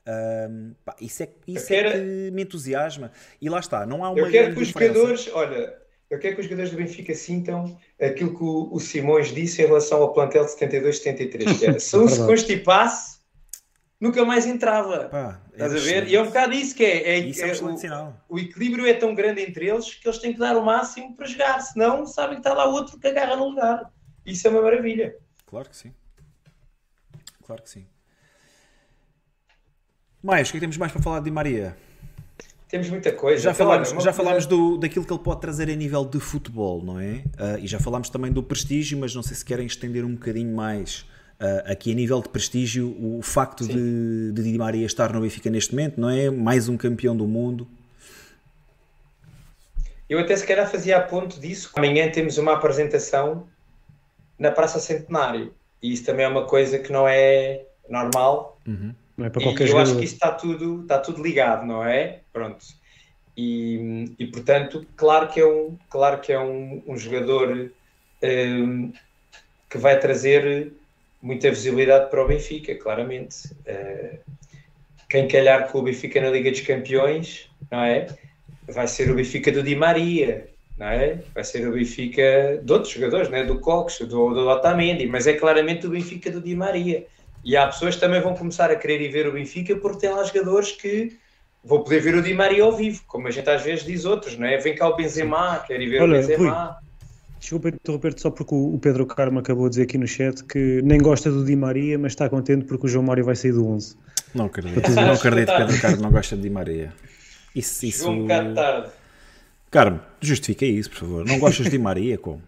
Um, pá, isso é, isso é que me entusiasma. E lá está, não há uma. Eu quero que os jogadores, olha, eu quero que os jogadores do Benfica sintam aquilo que o, o Simões disse em relação ao plantel de 72-73, que era, se um se constipasse, nunca mais entrava. Pá, é Estás a ver? E é um bocado isso que é. é, isso é, é o, o, equilíbrio é tão grande entre eles que eles têm que dar o máximo para jogar, senão sabem que está lá outro que agarra no lugar. Isso é uma maravilha. Claro que sim. Claro que sim. Mais, o que, é que temos mais para falar de Maria? Temos muita coisa. Já então, falámos, já falámos do, daquilo que ele pode trazer a nível de futebol, não é? Uh, e já falámos também do prestígio, mas não sei se querem estender um bocadinho mais uh, aqui a nível de prestígio o facto de, de Di Maria estar no Benfica neste momento, não é? Mais um campeão do mundo. Eu até se calhar fazia a ponto disso. Amanhã temos uma apresentação na Praça Centenário. E isso também é uma coisa que não é normal. Uhum. Não é para qualquer e eu acho que isso está tudo, está tudo ligado, não é? Pronto. E, e portanto, claro que é um, claro que é um, um jogador um, que vai trazer muita visibilidade para o Benfica, claramente. Uh, quem calhar com o Benfica na Liga dos Campeões, não é? Vai ser o Benfica do Di Maria, não é? Vai ser o Benfica de outros jogadores, não é? Do Cox, do, do Otamendi, mas é claramente o Benfica do Di Maria. E há pessoas que também vão começar a querer ir ver o Benfica porque tem lá jogadores que vou poder ver o Di Maria ao vivo, como a gente às vezes diz outros, não é? Vem cá o Benzema, quer ir ver Olha, o Benzema. Rui, desculpa interromper-te só porque o Pedro Carmo acabou de dizer aqui no chat que nem gosta do Di Maria, mas está contente porque o João Mário vai sair do 11. Não acredito, não acredito que Pedro Carmo não gosta de Di Maria. Isso, isso... Chegou um bocado tarde. Carmo, justifica isso, por favor. Não gostas de Di Maria, como?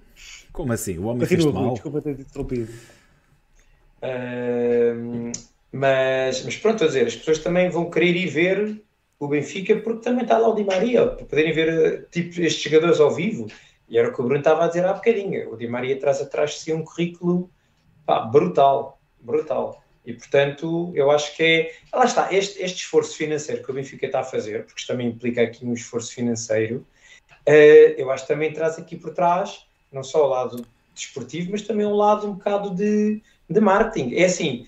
Como assim? O homem fez mal? Desculpa ter interrompido. Mas, mas pronto, a dizer, as pessoas também vão querer ir ver o Benfica porque também está lá o Di Maria, para poderem ver tipo, estes jogadores ao vivo. E era o que o Bruno estava a dizer há bocadinho. O Di Maria traz atrás de si um currículo pá, brutal, brutal. E portanto, eu acho que é. Lá está, este, este esforço financeiro que o Benfica está a fazer, porque isto também implica aqui um esforço financeiro, uh, eu acho que também traz aqui por trás, não só o lado desportivo, mas também um lado um bocado de, de marketing. É assim,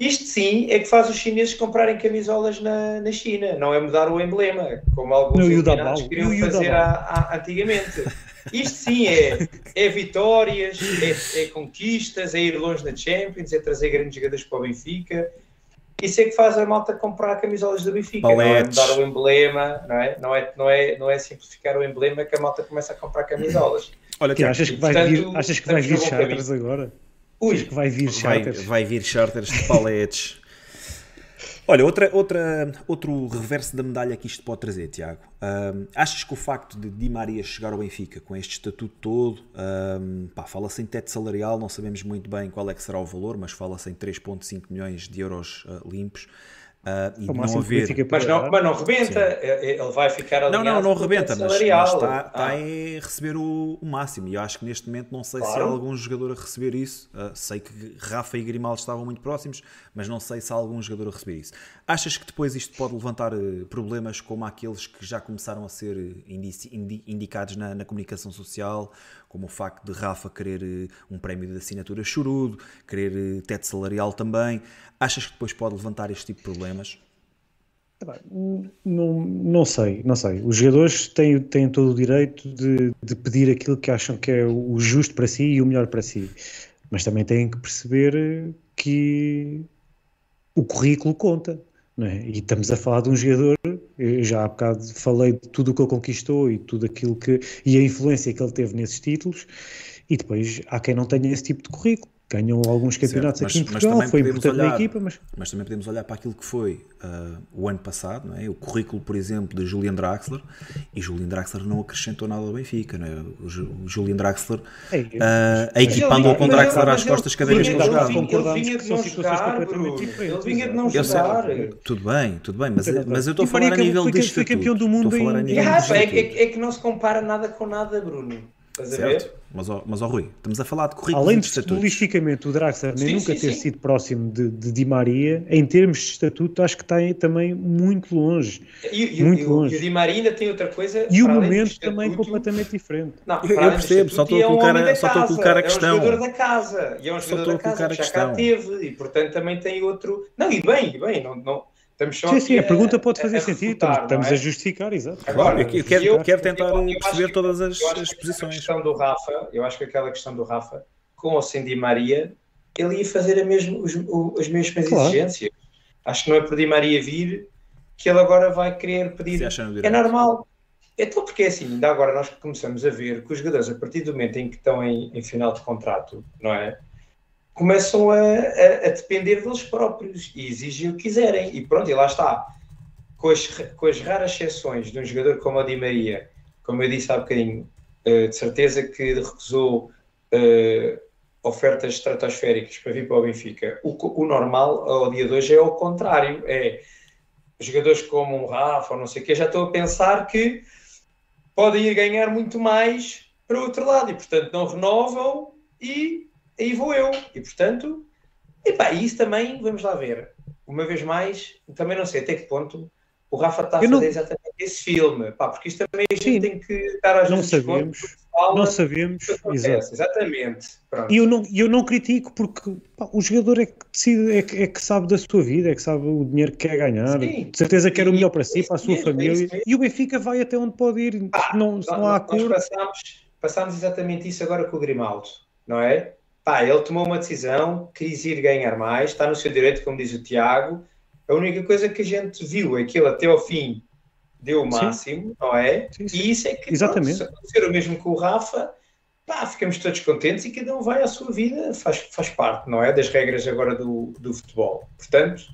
isto sim é que faz os chineses comprarem camisolas na, na China, não é mudar o emblema, como alguns eliminados queriam fazer a, a, antigamente. Isto sim é, é vitórias, é, é, conquistas, é ir longe na Champions, é trazer grandes jogadores para o Benfica. Isso é que faz a malta comprar camisolas do Benfica, não é mudar o emblema, não é? Não é, não, é, não é simplificar o emblema que a malta começa a comprar camisolas. Olha, que achas que vai vir, achas que vai vir agora? Ui, que vai vir charters. Vai, vai vir charters de paletes. Olha, outra, outra, outro reverso da medalha que isto pode trazer, Tiago. Um, achas que o facto de Di Maria chegar ao Benfica com este estatuto todo, um, fala-se em teto salarial, não sabemos muito bem qual é que será o valor, mas fala-se em 3,5 milhões de euros uh, limpos. Uh, e não haver... mas, não, mas não rebenta, Sim. ele vai ficar Não, não, não rebenta, mas, mas, está, está ah. a receber o, o, máximo. E eu acho que neste momento não sei claro. se há algum jogador a receber isso. Uh, sei que Rafa e Grimaldo estavam muito próximos, mas não sei se há algum jogador a receber isso. Achas que depois isto pode levantar uh, problemas como aqueles que já começaram a ser indici, indi, indicados na, na comunicação social, como o facto de Rafa querer eh, um prémio de assinatura chorudo, querer eh, teto salarial também. Achas que depois pode levantar este tipo de problemas? Não, não sei, não sei. Os jogadores têm, têm todo o direito de, de pedir aquilo que acham que é o justo para si e o melhor para si, mas também têm que perceber que o currículo conta. É? E estamos a falar de um jogador, já há bocado falei de tudo o que ele conquistou e tudo aquilo que e a influência que ele teve nesses títulos, e depois há quem não tenha esse tipo de currículo ganhou alguns campeonatos certo, aqui mas, em Portugal, foi importante olhar, na equipa, mas... mas também podemos olhar para aquilo que foi uh, o ano passado, não é? o currículo, por exemplo, de Julian Draxler, e Julian Draxler não acrescentou nada ao Benfica, não é? o, o Julian Draxler, uh, a equipa andou com Draxler às costas cada vez que ele jogava. Ele vinha de não jogar, ele vinha de não jogar. Tudo bem, tudo bem, mas, mas eu estou a falar a nível de estatuto. Foi campeão do mundo é, é que não se compara nada com nada, Bruno. Estás a ver? Mas, ó, mas ó, Rui, estamos a falar de currículos Além de futbolisticamente o Draxler nem sim, nunca sim, ter sim. sido próximo de, de Di Maria, em termos de estatuto, acho que está também muito longe. E, muito e, longe. e o Di Maria ainda tem outra coisa. E o momento estatuto, também completamente diferente. Não, eu, eu percebo, só estou a colocar, é um só estou a colocar a questão. É um jogador da casa. E é um jogador da casa que já cá teve. E portanto também tem outro. Não, e bem, e bem, não, não Estamos só sim, sim, a, a pergunta pode fazer a, a sentido, refutar, estamos, é? a justificar, exato. Agora, eu quero, eu, quero tentar eu, perceber todas as, as posições. questão do Rafa, eu acho que aquela questão do Rafa, com ou sem Di Maria, ele ia fazer a mesmo, os, as mesmas claro. exigências. Acho que não é por Di Maria vir que ele agora vai querer pedir. É normal. Então, porque é assim, ainda agora nós começamos a ver que os jogadores, a partir do momento em que estão em, em final de contrato, não é? Começam a, a, a, depender deles próprios e exigem o que quiserem. E pronto, e lá está. Com as, com as raras exceções de um jogador como o Di Maria, como eu disse há bocadinho, uh, de certeza que recusou uh, ofertas estratosféricas para vir para o Benfica. O, o normal ao dia de hoje é o contrário. É jogadores como um Rafa ou não sei o que, já estou a pensar que podem ir ganhar muito mais para o outro lado e, portanto, não renovam e aí vou eu. E portanto, epá, isso também, vamos lá ver. Uma vez mais, também não sei até que ponto o Rafa está a fazer não... exatamente esse filme, pá, porque isto também a gente Sim. tem que estar às não sabemos, fala, não sabemos, exato. exatamente. E eu não, eu não critico porque pá, o jogador é que decide, é que, é que, sabe da sua vida, é que sabe o dinheiro que quer ganhar, Sim. de certeza quer o melhor para si, para a sua família, e o Benfica vai até onde pode ir, ah, não, não há acordo. Nós passámos, passámos exatamente isso agora com o Grimaldo, não é? Pá, ele tomou uma decisão, quis ir ganhar mais, está no seu direito, como diz o Tiago. A única coisa que a gente viu é que ele até ao fim deu o máximo, sim. não é? Sim, sim. E isso é que Exatamente. Pronto, se acontecer o mesmo com o Rafa, pá, ficamos todos contentes e cada um vai à sua vida, faz, faz parte, não é? Das regras agora do, do futebol. Portanto,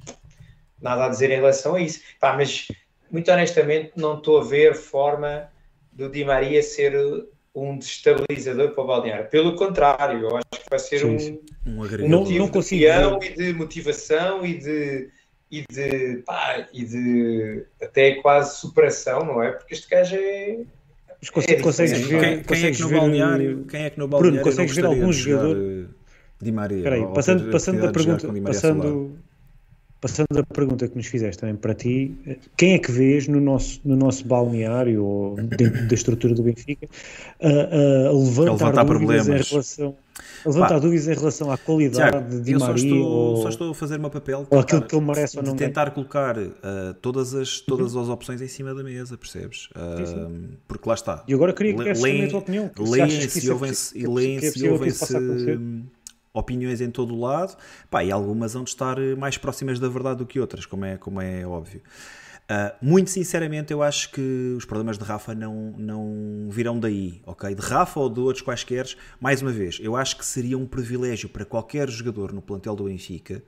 nada a dizer em relação a isso. Pá, mas muito honestamente não estou a ver forma do Di Maria ser um destabilizador para o balneário. Pelo contrário, eu acho que vai ser sim, um, um, um motivo não de e de motivação e de e de, pá, e de até quase superação, não é? Porque este gajo é. Mas consegues, é consegues ver, quem, quem, é que no balneário, quem é que no balneário Bruno, consegues ver algum jogador eh, Di Maria? Peraí, passando, passando da pergunta, passando, passando a pergunta que nos fizeste também para ti, quem é que vês no nosso, no nosso balneário ou dentro da estrutura do Benfica a, a levantar, levantar dúvidas problemas. em relação levantar dúvidas em relação à qualidade Tiago, de Maria só estou, ou, só estou a fazer o meu papel ou aquilo que ele merece ou não tentar colocar uh, todas, as, todas uhum. as opções em cima da mesa, percebes? Uh, sim, sim. Porque lá está. E agora queria que também a tua opinião. Leem-se e ouvem-se ouve opiniões em todo o lado, pá, e algumas vão de estar mais próximas da verdade do que outras, como é, como é óbvio. Uh, muito sinceramente, eu acho que os problemas de Rafa não, não virão daí, ok? De Rafa ou de outros quaisquer, mais uma vez, eu acho que seria um privilégio para qualquer jogador no plantel do Benfica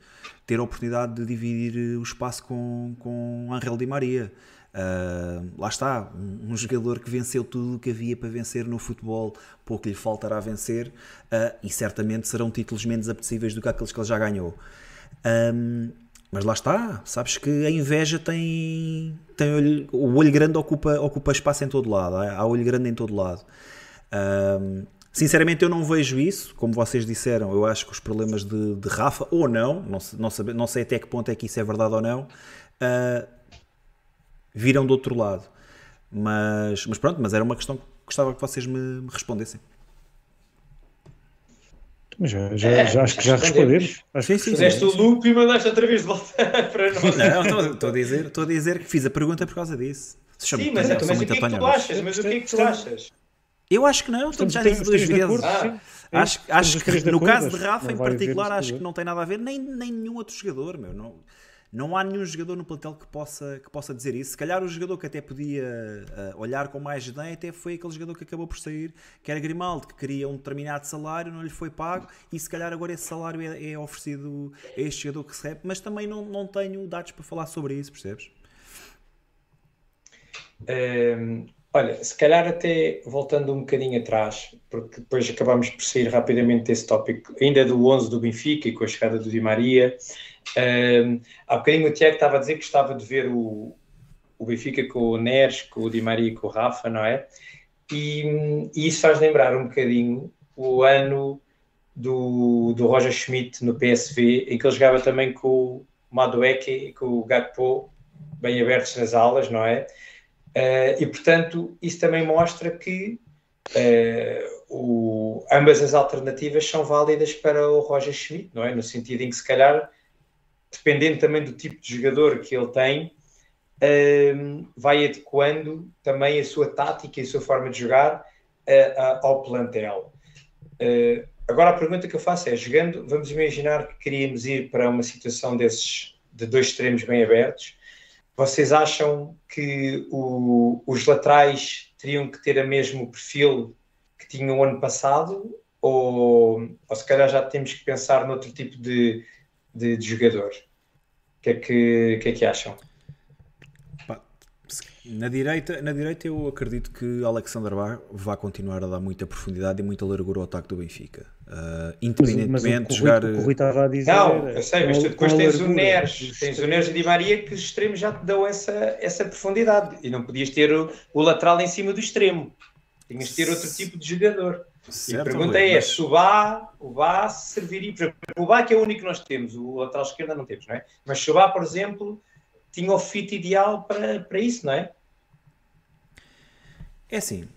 ter a oportunidade de dividir o espaço com, com Angel Di Maria. Uh, lá está, um, jogador que venceu tudo o que havia para vencer no futebol, pouco lhe faltará vencer, uh, e certamente serão títulos menos apetecíveis do que aqueles que ele já ganhou. Um, mas lá está, sabes que a inveja tem. tem olho, o olho grande ocupa, ocupa espaço em todo lado, há olho grande em todo lado. Um, sinceramente, eu não vejo isso, como vocês disseram. Eu acho que os problemas de, de Rafa, ou não, não, não, sabe, não sei até que ponto é que isso é verdade ou não, uh, viram do outro lado. Mas, mas pronto, mas era uma questão que gostava que vocês me, me respondessem. Já, já, é, já acho que já respondemos. Acho Fizeste o loop e mandaste outra vez de volta para nós. Não, estou a, dizer, estou a dizer que fiz a pergunta por causa disso. Sim, mas, então, mas o que é que tu achas? Mas o que é que tu achas? Eu acho que não, estamos já disse duas vezes. Ah, acho, acho que no caso de Rafa, em particular, acho que não tem nada a ver, nem, nem nenhum outro jogador, meu. Não, não há nenhum jogador no plantel que possa, que possa dizer isso. Se calhar o jogador que até podia uh, olhar com mais desdém até foi aquele jogador que acabou por sair, que era Grimaldo, que queria um determinado salário, não lhe foi pago e se calhar agora esse salário é, é oferecido a este jogador que recebe, mas também não, não tenho dados para falar sobre isso, percebes? Um, ehm, olha, se calhar até voltando um bocadinho atrás, porque depois acabamos por sair rapidamente desse tópico, ainda do 11 do Benfica e com a chegada do Di Maria. Um, há bocadinho o Tiago estava a dizer que gostava de ver o, o Benfica com o Neres, com o Di Maria e com o Rafa, não é? E, e isso faz lembrar um bocadinho o ano do, do Roger Schmidt no PSV, em que ele jogava também com o Madueke e com o Gakpo bem abertos nas aulas, não é? Uh, e portanto, isso também mostra que uh, o, ambas as alternativas são válidas para o Roger Schmidt, não é? No sentido em que, se calhar, dependendo também do tipo de jogador que ele tem, um, vai adequando também a sua tática e a sua forma de jogar uh, uh, ao plantel. Uh, agora a pergunta que eu faço é, jogando, vamos imaginar que queríamos ir para uma situação desses de dois extremos bem abertos, vocês acham que o, os laterais teriam que ter o mesmo perfil que tinham o ano passado ou, ou se calhar já temos que pensar noutro tipo de de, de jogador. O que é que, que, é que acham? Na direita, na direita eu acredito que Alexander Bar vai continuar a dar muita profundidade e muita largura ao ataque do Benfica. Uh, independentemente de jogar. O Rui estava a dizer. Não, eu sei, mas tu depois tens o Neres, tens o Neres e Di Maria que os extremos já te dão essa, essa profundidade e não podias ter o, o lateral em cima do extremo. Tinhas de ter outro tipo de jogador. Certo, e a pergunta é: mas... se o Bá, o Bá serviria, por exemplo, o Bá que é o único que nós temos, o lateral esquerda não temos, não é? Mas se o Bá, por exemplo, tinha o fit ideal para, para isso, não é? É assim,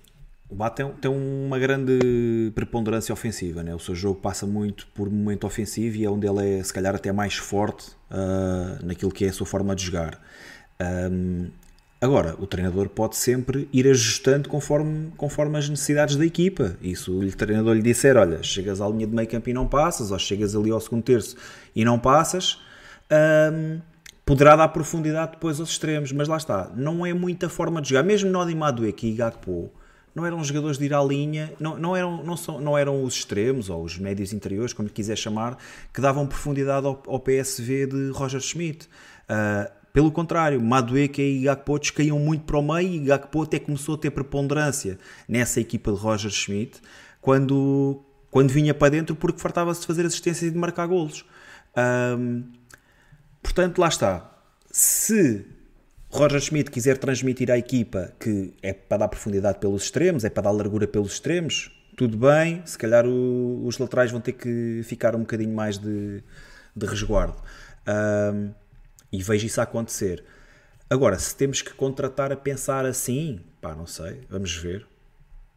o Bá tem, tem uma grande preponderância ofensiva, né? o seu jogo passa muito por momento ofensivo e é onde ele é, se calhar, até mais forte uh, naquilo que é a sua forma de jogar. Um, Agora, o treinador pode sempre ir ajustando conforme, conforme as necessidades da equipa. E se o treinador lhe disser, olha, chegas à linha de meio campo e não passas, ou chegas ali ao segundo terço e não passas, hum, poderá dar profundidade depois aos extremos, mas lá está, não é muita forma de jogar. Mesmo Nodi Madueke e Gakpo não eram jogadores de ir à linha, não, não, eram, não, são, não eram os extremos ou os médios interiores, como lhe quiser chamar, que davam profundidade ao, ao PSV de Roger Schmidt. Uh, pelo contrário, Madueke e Gakpo caíam muito para o meio e Gakpo até começou a ter preponderância nessa equipa de Roger Schmidt quando, quando vinha para dentro porque fartava-se de fazer assistências e de marcar golos. Um, portanto, lá está. Se Roger Schmidt quiser transmitir à equipa que é para dar profundidade pelos extremos, é para dar largura pelos extremos, tudo bem, se calhar o, os laterais vão ter que ficar um bocadinho mais de, de resguardo. Um, e vejo isso acontecer. Agora, se temos que contratar a pensar assim, pá, não sei, vamos ver.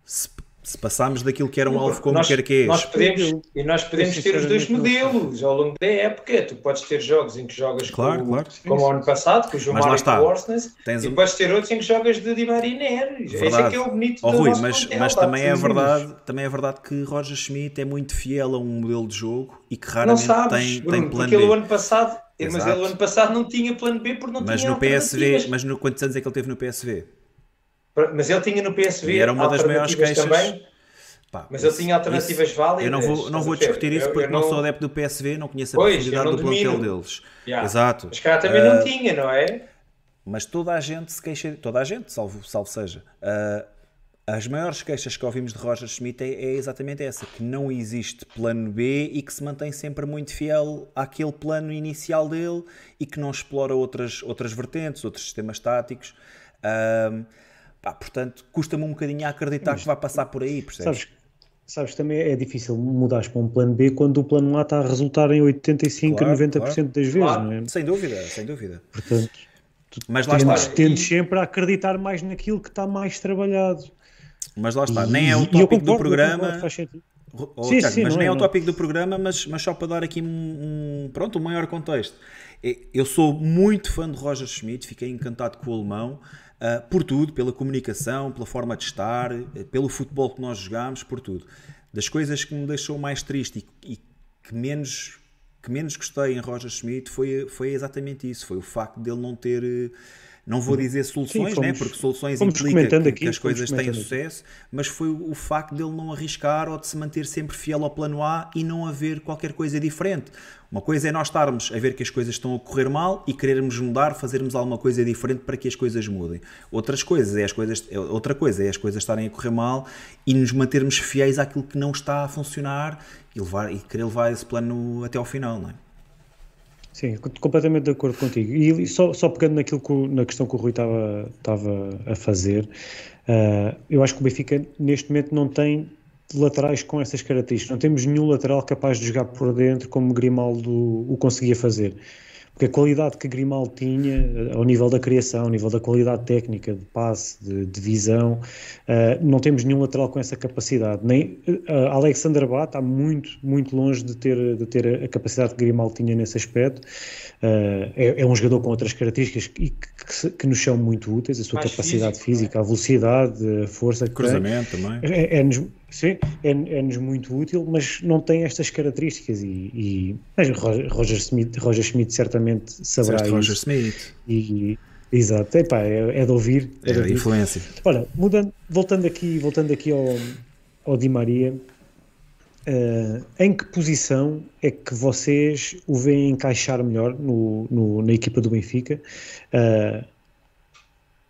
Se se passarmos daquilo que era um alvo como nós, quer que é. Nós podemos, e nós podemos ter os dois modelos ao longo da época. Tu podes ter jogos em que jogas claro, com, claro. como o ano passado, com o João Mário e o Orsnes, e um... podes ter outros em que jogas de Di Maria e Neres. Esse é que é o bonito oh, Rui, mas, mas também, é verdade, também é verdade que Roger Schmidt é muito fiel a um modelo de jogo e que raramente não sabes, tem, Bruno, tem plano porque B. Ele, o ano passado, Exato. mas ele ano passado não tinha plano B porque não mas tinha no PSV, Mas no, quantos anos é que ele teve no PSV? Mas ele tinha no PSV e era uma das maiores queixas também. Pá, mas ele tinha alternativas isso, válidas. Eu não vou, não vou discutir isso porque eu não, não, sou adepto do PSV, não conheço a pois, profundidade do plantel deles. Yeah. Exato. Mas cá também uh, não tinha, não é? Mas toda a gente se queixa, toda a gente, salvo, salvo seja. Uh, as maiores queixas que ouvimos de Roger Schmidt é, é, exatamente essa, que não existe plano B e que se mantém sempre muito fiel àquele plano inicial dele e que não explora outras, outras vertentes, outros sistemas táticos. Uh, pá, portanto, custa-me um bocadinho a acreditar Mas, que vai passar por aí, percebes? Sabes, Sabes, também é difícil mudar para um plano B quando o plano A está a resultar em 85 claro, a 90% claro. das vezes, claro. não é? Sem dúvida, sem dúvida. Portanto, mas lá tendes, está. tendes sempre a acreditar mais naquilo que está mais trabalhado. Mas lá está, nem é o tópico concordo, do programa. Oh, sim, Tiago, sim, mas nem é, é o tópico do programa, mas, mas só para dar aqui um, um, pronto, um maior contexto. Eu sou muito fã de Roger Schmidt, fiquei encantado com o alemão. Uh, por tudo, pela comunicação, pela forma de estar, eh, pelo futebol que nós jogámos, por tudo. Das coisas que me deixou mais triste e, e que menos que menos gostei em Roger Schmidt foi, foi exatamente isso, foi o facto dele não ter eh, não vou dizer soluções, Sim, fomos, né? porque soluções implica que, que as coisas têm sucesso, mas foi o facto dele não arriscar ou de se manter sempre fiel ao plano A e não haver qualquer coisa diferente. Uma coisa é nós estarmos a ver que as coisas estão a correr mal e querermos mudar, fazermos alguma coisa diferente para que as coisas mudem. Outras coisas é as coisas, outra coisa é as coisas estarem a correr mal e nos mantermos fiéis àquilo que não está a funcionar e, levar, e querer levar esse plano até ao final, não é? Sim, completamente de acordo contigo. E só, só pegando naquilo que, na questão que o Rui estava, estava a fazer, uh, eu acho que o Benfica neste momento não tem laterais com essas características. Não temos nenhum lateral capaz de jogar por dentro como Grimaldo o conseguia fazer porque a qualidade que Grimaldo tinha, eh, ao nível da criação, ao nível da qualidade técnica, de passe, de, de visão, uh, não temos nenhum lateral com essa capacidade. Nem uh, Alexander Bá está muito, muito longe de ter, de ter a capacidade que Grimaldo tinha nesse aspecto. Uh, é, é, um jogador com outras características que, que, que nos são muito úteis, a sua Mais capacidade físico, física, é? a velocidade, a força Cruzamento também. É, é-nos, sim, é-nos muito útil, mas não tem estas características e, e Roger Smith, Roger Schmidt certamente saberá certo, isso. Roger Smith. E, exato, Epá, é, é de ouvir. É, é de ouvir. influência. Olha, mudando, voltando aqui, voltando aqui ao, ao Di Maria, uh, em que posição é que vocês o veem encaixar melhor no, no na equipa do Benfica? Uh,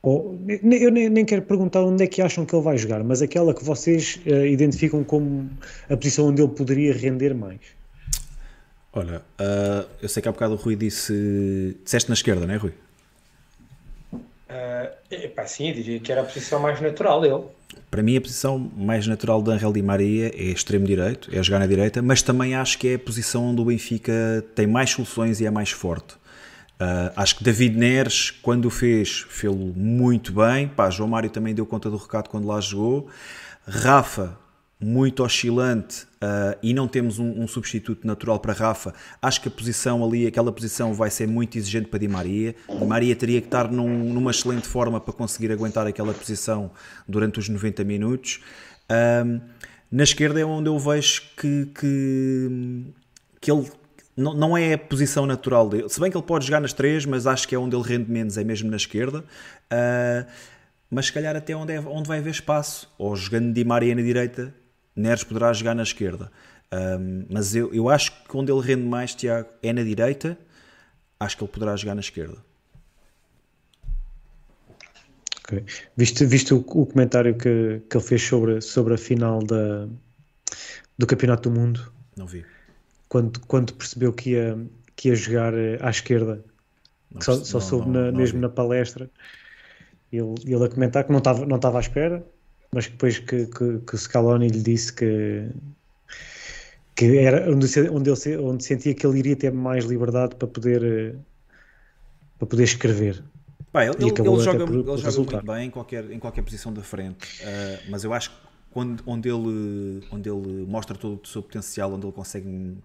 ou, eu nem, nem, quero perguntar onde é que acham que ele vai jogar, mas aquela que vocês uh, identificam como a posição onde ele poderia render mais. Olha, uh, eu sei que há bocado o Rui disse. Disseste na esquerda, não é, Rui? Uh, epá, sim, eu diria que era a posição mais natural dele. Para mim, a posição mais natural de Angel Di Maria é extremo direito, é jogar na direita, mas também acho que é a posição onde o Benfica tem mais soluções e é mais forte. Uh, acho que David Neres, quando o fez, fez-lo muito bem. Pá, João Mário também deu conta do recado quando lá jogou. Rafa, muito oscilante uh, e não temos um, um, substituto natural para Rafa, acho que a posição ali, aquela posição vai ser muito exigente para Di Maria. Di Maria teria que estar num, numa excelente forma para conseguir aguentar aquela posição durante os 90 minutos. Um, na esquerda é onde eu vejo que, que, que ele não, não é a posição natural dele. Se bem que ele pode jogar nas três, mas acho que é onde ele rende menos, é mesmo na esquerda. Uh, mas se calhar até onde, é, onde vai haver espaço. Ou jogando Di Maria na direita, Neres poderá jogar na esquerda. Um, mas eu, eu acho que onde ele rende mais, Tiago, é na direita. Acho que ele poderá jogar na esquerda. Okay. Viste, viste o, o, comentário que, que ele fez sobre, sobre a final da, do Campeonato do Mundo? Não vi. Quando, quando percebeu que ia, que ia jogar eh, à esquerda, não, só, só não, soube na, mesmo vi. na palestra, ele, ele a comentar que não estava não à espera, mas depois que, que, que o Scaloni lhe disse que, que era onde, onde, ele, onde sentia que ele iria ter mais liberdade para poder, eh, para poder escrever. Bem, ele, ele joga, por, ele por joga muito bem em qualquer, em qualquer posição da frente, uh, mas eu acho que quando, onde, ele, onde ele mostra todo o seu potencial, onde ele consegue.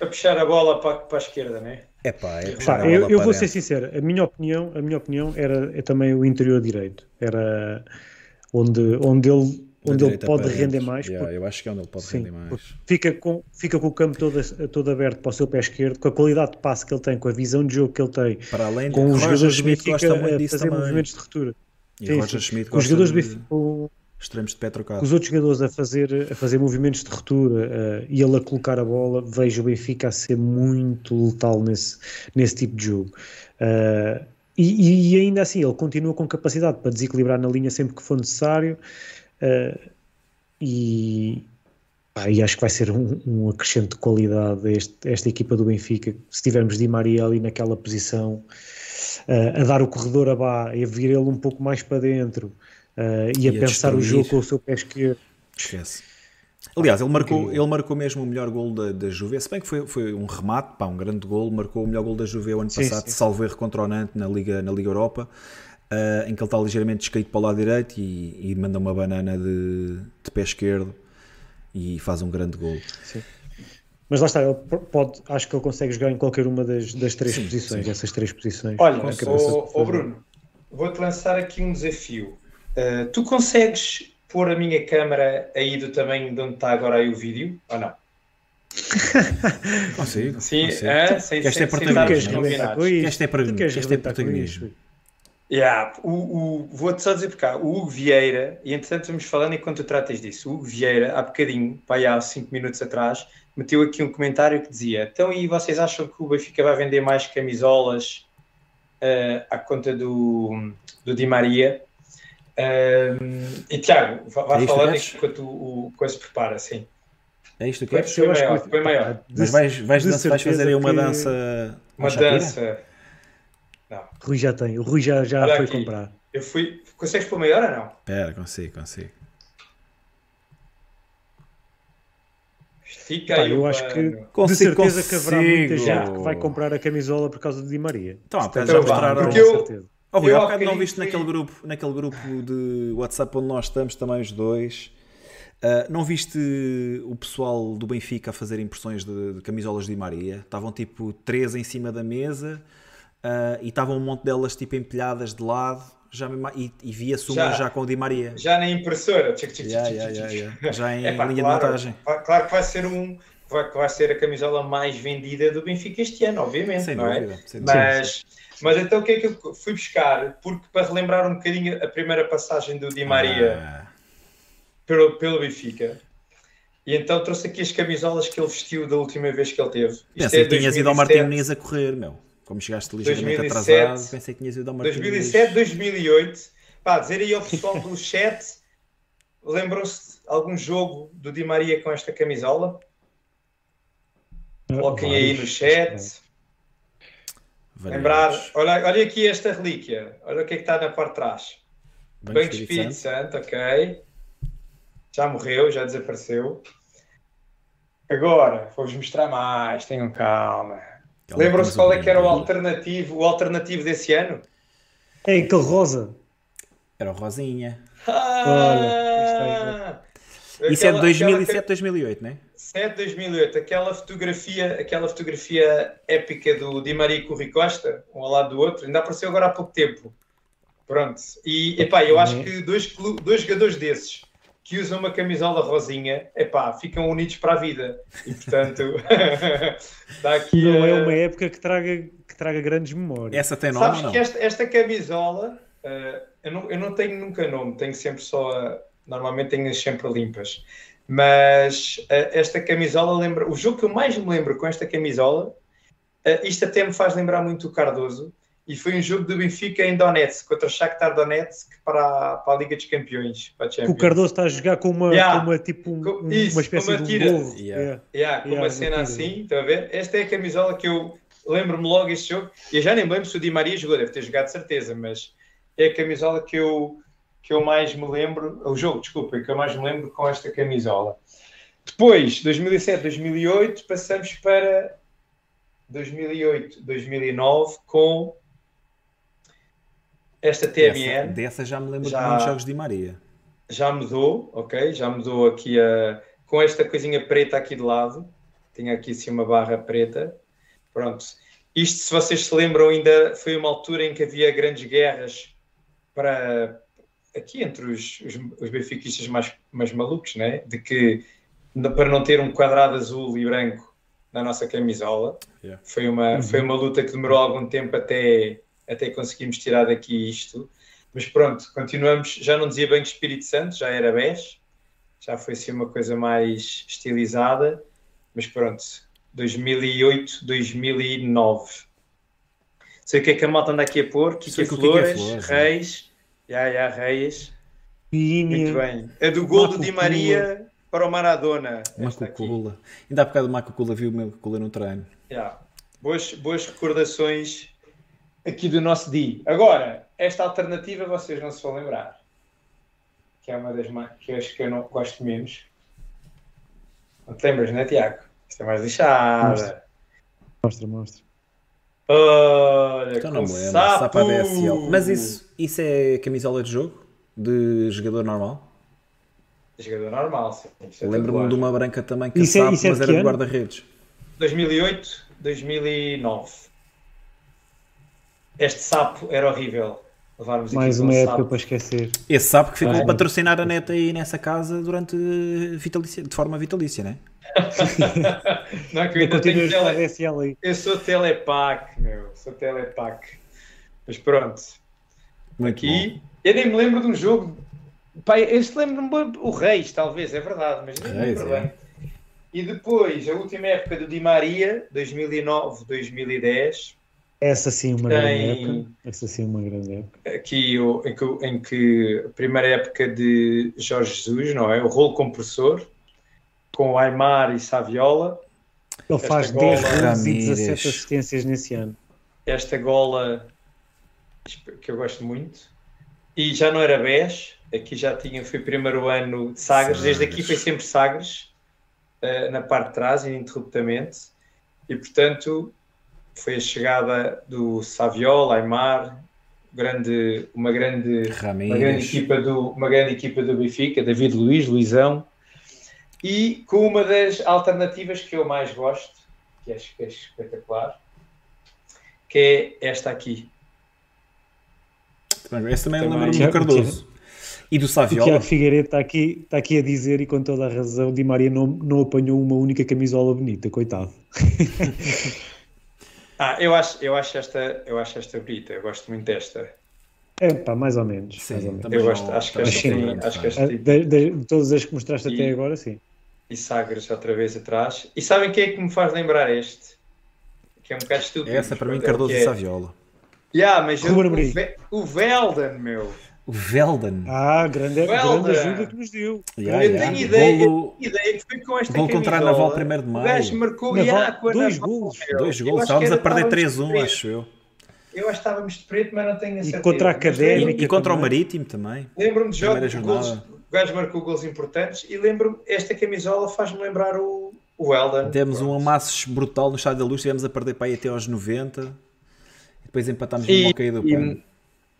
A puxar a bola para, para a esquerda, não é? É pá, é pá, eu, eu vou ser sincero, a minha opinião, a minha opinião era é também o interior direito. Era onde, onde ele onde ele pode render mais. Yeah, porque, eu acho que é onde ele pode sim, render mais. Fica com, fica com o campo todo, todo aberto para o seu pé esquerdo, com a qualidade de passe que ele tem, com a visão de jogo que ele tem, para além com os jogadores de Benfica a fazer também. movimentos de ruptura. E sim, Roger Schmidt com os jogadores de Benfica, extremos de pé trocado. Os outros jogadores a fazer, a fazer movimentos de ruptura uh, e ele a colocar a bola, vejo o Benfica a ser muito letal nesse, nesse tipo de jogo. Uh, e, e, ainda assim, ele continua com capacidade para desequilibrar na linha sempre que for necessário. Uh, e, ah, e acho que vai ser um, um acrescente de qualidade este, esta equipa do Benfica. Se tivermos Di Maria ali naquela posição, a dar o corredor a Bá, a vir ele um pouco mais para dentro uh, e, e, a, a pensar o jogo com o seu pé esquerdo. Esquece. Aliás, ele marcou, ele marcou mesmo o melhor gol da, da Juve, se bem que foi, foi um remate, pá, um grande gol, marcou o melhor gol da Juve o ano sim, passado, sim. salvo erro contra o Nantes na Liga, na Liga Europa uh, em que ele está ligeiramente descaído para o lado direito e, e manda uma banana de, de, pé esquerdo e faz um grande gol. Sim. Mas lá está, ele pode, acho que ele consegue jogar em qualquer uma das, das três sim, posições, sim. essas três posições. Olha, ô, Bruno, vou-te lançar aqui um desafio. Uh, tu consegues pôr a minha câmera aí do tamanho de onde está agora aí o vídeo, ou não? consigo. Sim, consigo. É, sem, este, sem, é protagonismo. Este é protagonismo. Este é protagonismo. Yeah, o, o, vou-te só dizer por cá, o Hugo Vieira, e entretanto vamos falando enquanto tu tratas disso, o Hugo Vieira, há bocadinho, pai, há 5 minutos atrás, meteu aqui um comentário que dizia: Então, e vocês acham que o Benfica vai vender mais camisolas uh, à conta do, do Di Maria? Uh, e Tiago, vai é falando enquanto o, o coisa prepara, sim. É isto que é? Foi, maior, foi maior. Mas vais, vais, dança, vais fazer aí uma dança. Uma dança. Não. Rui já tem, o Rui já, já foi aqui. comprar. Eu fui. Consegues pôr maior ou não? Espera, consigo, consigo. Estica Pá, eu acho que consigo, de certeza consigo. que haverá muita gente que vai comprar a camisola por causa de Di Maria. Então, então já mostraram. Porque eu, oh, Rui, há bocado não viste naquele grupo, naquele grupo de WhatsApp onde nós estamos também os dois. Uh, não viste o pessoal do Benfica a fazer impressões de, de camisolas de Maria? Estavam tipo três em cima da mesa uh, e estavam um monte delas tipo empilhadas de lado já e, e via-se uma já, já, com o Di Maria. Já na impressora, tchic, tchic, yeah, yeah, yeah, já em Epá, linha claro, de montagem. Claro que vai ser um vai, vai ser a camisola mais vendida do Benfica este ano, obviamente, sem não é? dúvida, é? Sem mas, mas então o que é que eu fui buscar? Porque para relembrar um bocadinho a primeira passagem do Di Maria ah. pelo, pelo Benfica. E então trouxe aqui as camisolas que ele vestiu da última vez que ele teve. Isto Pensei é que tinhas ido ao Martim Muniz a correr, meu. Como chegaste ligeiramente 2007, atrasado, pensei que tinhas ido ao Martim 2007, 2008. Pá, dizer aí ao pessoal do chat, lembram-se de algum jogo do Di Maria com esta camisola? Coloquem aí no chat. Lembrar, olha, olha aqui esta relíquia, olha o que é que está na parte de trás. Banco, Banco Espírito Santo, ok. Já morreu, já desapareceu. Agora, vou-vos mostrar mais, tenham calma. Lembram-se qual é que era o alternativo, o alternativo desse ano? É aquele rosa. Era o Rosinha. Ah, Olha, Isso é de 2007, aquela, 2008, não é? 7, 2008. Aquela fotografia, aquela fotografia épica do Di Maria com o Rui Costa, um ao lado do outro, ainda apareceu agora há pouco tempo. Pronto. E, epá, eu acho que dois, dois jogadores desses, que usam uma camisola rosinha, epá, ficam unidos para a vida. E portanto, está aqui. Não a... é uma época que traga, que traga grandes memórias. Essa tem nome? Sabes que esta, esta camisola, uh, eu, não, eu não tenho nunca nome, tenho sempre só. Normalmente tenho sempre limpas. Mas uh, esta camisola lembra. O jogo que eu mais me lembro com esta camisola, uh, isto até me faz lembrar muito o Cardoso e foi um jogo do Benfica em Donetsk, contra o Shakhtar Donetsk para a, para a Liga dos Campeões. Para o Cardoso está a jogar com uma, yeah. com uma, tipo, um, Isso, uma espécie uma de um. Yeah. Yeah, com yeah, uma cena uma assim, estão a ver? Esta é a camisola que eu lembro-me logo este jogo. E eu já nem me lembro se o Di Maria jogou, deve ter jogado de certeza, mas é a camisola que eu, que eu mais me lembro, o jogo, desculpa, que eu mais me lembro com esta camisola. Depois, 2007, 2008, passamos para 2008, 2009 com esta TMN. Dessa, dessa já me lembro já, de muitos jogos de Maria. Já mudou, ok? Já mudou aqui a, com esta coisinha preta aqui de lado. Tinha aqui assim uma barra preta. Pronto. Isto, se vocês se lembram, ainda foi uma altura em que havia grandes guerras para aqui entre os, os, os benfiquistas mais, mais malucos, né? De que para não ter um quadrado azul e branco na nossa camisola. Yeah. Foi, uma, uhum. foi uma luta que demorou algum tempo até até conseguimos tirar daqui isto. Mas pronto, continuamos. Já não dizia bem que Espírito Santo, já era BES, já foi assim uma coisa mais estilizada. Mas pronto, 2008, 2009. Sei o que é que a malta anda aqui a pôr: Kika Flores, que é Flores, Reis, já, já, Reis. Muito bem. A do gol do Di Maria para o Maradona. Macucula. Ainda há bocado o Macucula viu o meu Macucula no treino. Yeah. Boas, boas recordações aqui do nosso dia. Agora, esta alternativa vocês não se vão lembrar. Que é uma das mais, que acho que eu não gosto menos. Não te lembras, não é, Tiago? Isto é mais lixada. Mostra, mostra. Olha, então não me lembro. Sapo. DSL. Mas isso, isso é camisola de jogo? De jogador normal? Jogador normal, sim. É Lembro-me de uma branca também que isso sabe, é, mas era de guarda-redes. 2008, 2009 este sapo era horrível. Levarmos Mais uma época sapo. para esquecer. Esse sapo que ficou a patrocinar a neta aí nessa casa durante vitalícia, de forma vitalícia, né? não é? que eu ainda tenho tele... Eu sou telepac, meu. Sou telepac. Mas pronto. Muito Aqui. Bom. Eu nem me lembro de um jogo. Pai, este lembro-me o Reis, talvez, é verdade, mas nem me lembro é. bem. E depois, a última época do Di Maria, 2009, 2010 essa sim uma grande época. Essa sim uma grande época. Aqui o, em, que, em que a primeira época de Jorge Jesus, não é? O rolo compressor com Aymar e Saviola. Ele esta faz gola, 10 gols e 17 assistências nesse ano. Esta gola que eu gosto muito. E já não era BES, aqui já tinha, foi primeiro ano de Sagres, Sagres. desde aqui foi sempre Sagres, uh, na parte de trás, ininterruptamente. E portanto, foi a chegada do Saviola, Aymar, grande, uma, grande, uma, grande equipa do, uma grande equipa do Benfica, David Luiz, Luizão, e com uma das alternativas que eu mais gosto, que acho que é espetacular, que é esta aqui. Esse também, também lembro-me do Cardoso. E do Saviola. O Tiago Figueiredo está aqui, está aqui a dizer, e com toda a razão, Di Maria não, não apanhou uma única camisola bonita, coitado. Ah, eu acho, eu acho esta, eu acho esta bonita, eu gosto muito desta. É pá, mais ou menos. Sim, mais ou menos. Eu gosto, acho que esta tem, acho que esta de, de, de, todas as que mostraste e, até agora, sim. E Sagres outra vez atrás. E sabem quem é que me faz lembrar este? Que é um bocado estúpido. Essa para mim, Cardoso é. e Saviola. Yeah, mas eu, o, o Velden, meu. O Velden. Ah, grande, grande ajuda que nos deu. Yeah, eu yeah. tenho ideia, Golo, ideia que foi com esta Gol contra a Naval 1 de maio. O gajo marcou yeah, com dois gols. Dois gols. Estávamos a perder 3-1, acho eu. Eu acho que estávamos de preto, mas não tenho a certeza. E contra a Académica. E, contra o Marítimo também. Lembro-me de jogos, gols, o gajo marcou gols importantes e lembro-me, esta camisola faz-me lembrar o, o Elden. Demos um amasso brutal no Estádio da Luz, estivemos a perder para aí até aos 90. E depois empatámos no Mocaí do Pano.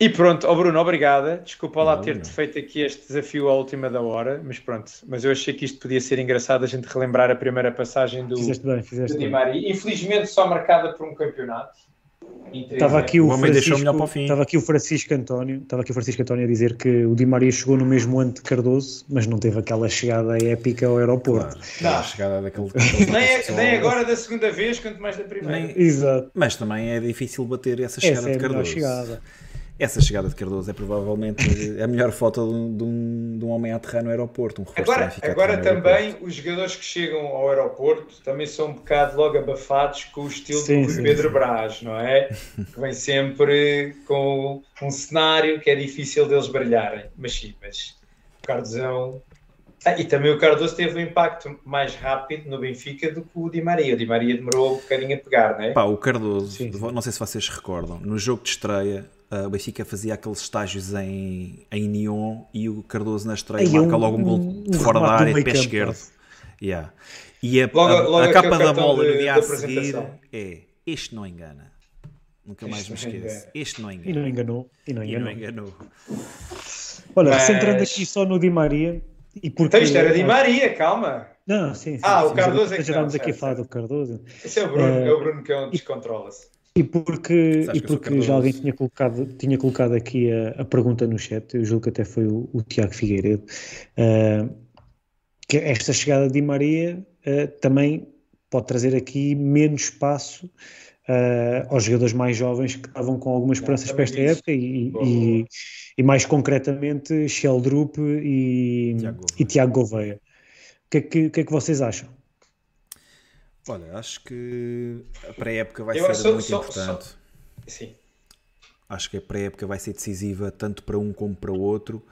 E pronto, oh Bruno, obrigada. Desculpa lá ter-te feito aqui este desafio à última da hora, mas pronto. Mas eu achei que isto podia ser engraçado a gente relembrar a primeira passagem do, fizeste bem, fizeste do Di Maria. Infelizmente só marcada por um campeonato. Estava aqui o, o Francisco, Estava aqui o Francisco António, estava aqui o Francisco António a dizer que o Di Maria chegou no mesmo ano de Cardoso, mas não teve aquela chegada épica ao aeroporto. Claro, não. chegada daquele, nem, é, nem agora da segunda vez, quanto mais da primeira. Nem, Exato. Mas também é difícil bater essa chegada essa é de Cardoso. Chegada. Essa chegada de Cardoso é provavelmente a melhor foto de um, de um, homem a aterrar no aeroporto. Um agora agora também aeroporto. os jogadores que chegam ao aeroporto também são um bocado logo abafados com o estilo sim, do sim, Pedro sim. Brás, não é? que vem sempre com um cenário que é difícil deles brilharem. Mas sim, mas o Cardozão. Ah, e também o Cardoso teve um impacto mais rápido no Benfica do que o Di Maria. O Di Maria demorou um bocadinho a pegar, não é? Pá, o Cardoso, não sei se vocês recordam, no jogo de estreia Uh, o Benfica fazia aqueles estágios em, em Nyon e o Cardoso na estreia Aí, marca um, logo um gol um, de fora da área de pé esquerdo. Yeah. E a, logo, a, logo a capa da bola no dia a seguir é este não engana. Nunca mais me esqueço. Este não engana. E não enganou. E não enganou. E não enganou. Olha, Mas... centrando aqui só no Di Maria. E porque... Então isto era Di Maria, calma. Não, sim, sim. Ah, sim, o Cardoso é que Já estamos aqui a falar do Cardoso. Esse é o Bruno, é, é o Bruno que é um descontrola-se. E porque, e porque já alguém tinha colocado, tinha colocado aqui a, a, pergunta no chat, eu julgo que até foi o, o Tiago Figueiredo, uh, que esta chegada de Di Maria uh, também pode trazer aqui menos espaço uh, aos jogadores mais jovens que estavam com algumas esperanças para esta época e, e, e, mais concretamente Sheldrup e Tiago, e Tiago Gouveia. O que, é que, que é que vocês acham? Olha, acho que a pré-época vai Eu ser muito só, importante. Só... Sim. Acho que a pré-época vai ser decisiva tanto para um como para o outro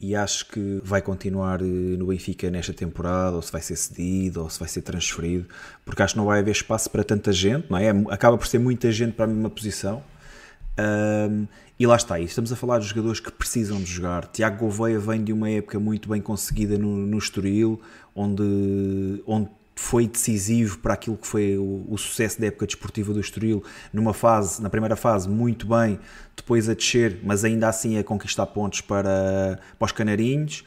e acho que vai continuar eh, no Benfica nesta temporada, ou se vai ser cedido, ou se vai ser transferido, porque acho que não vai haver espaço para tanta gente, não é? Acaba por ser muita gente para a mesma posição. Um, e lá está, estamos a falar de jogadores que precisam de jogar. Tiago Gouveia vem de uma época muito bem conseguida no, no Estoril, onde, onde foi decisivo para aquilo que foi o, o, sucesso da época desportiva do Estoril, numa fase, na primeira fase, muito bem, depois a descer, mas ainda assim a conquistar pontos para, para os Canarinhos.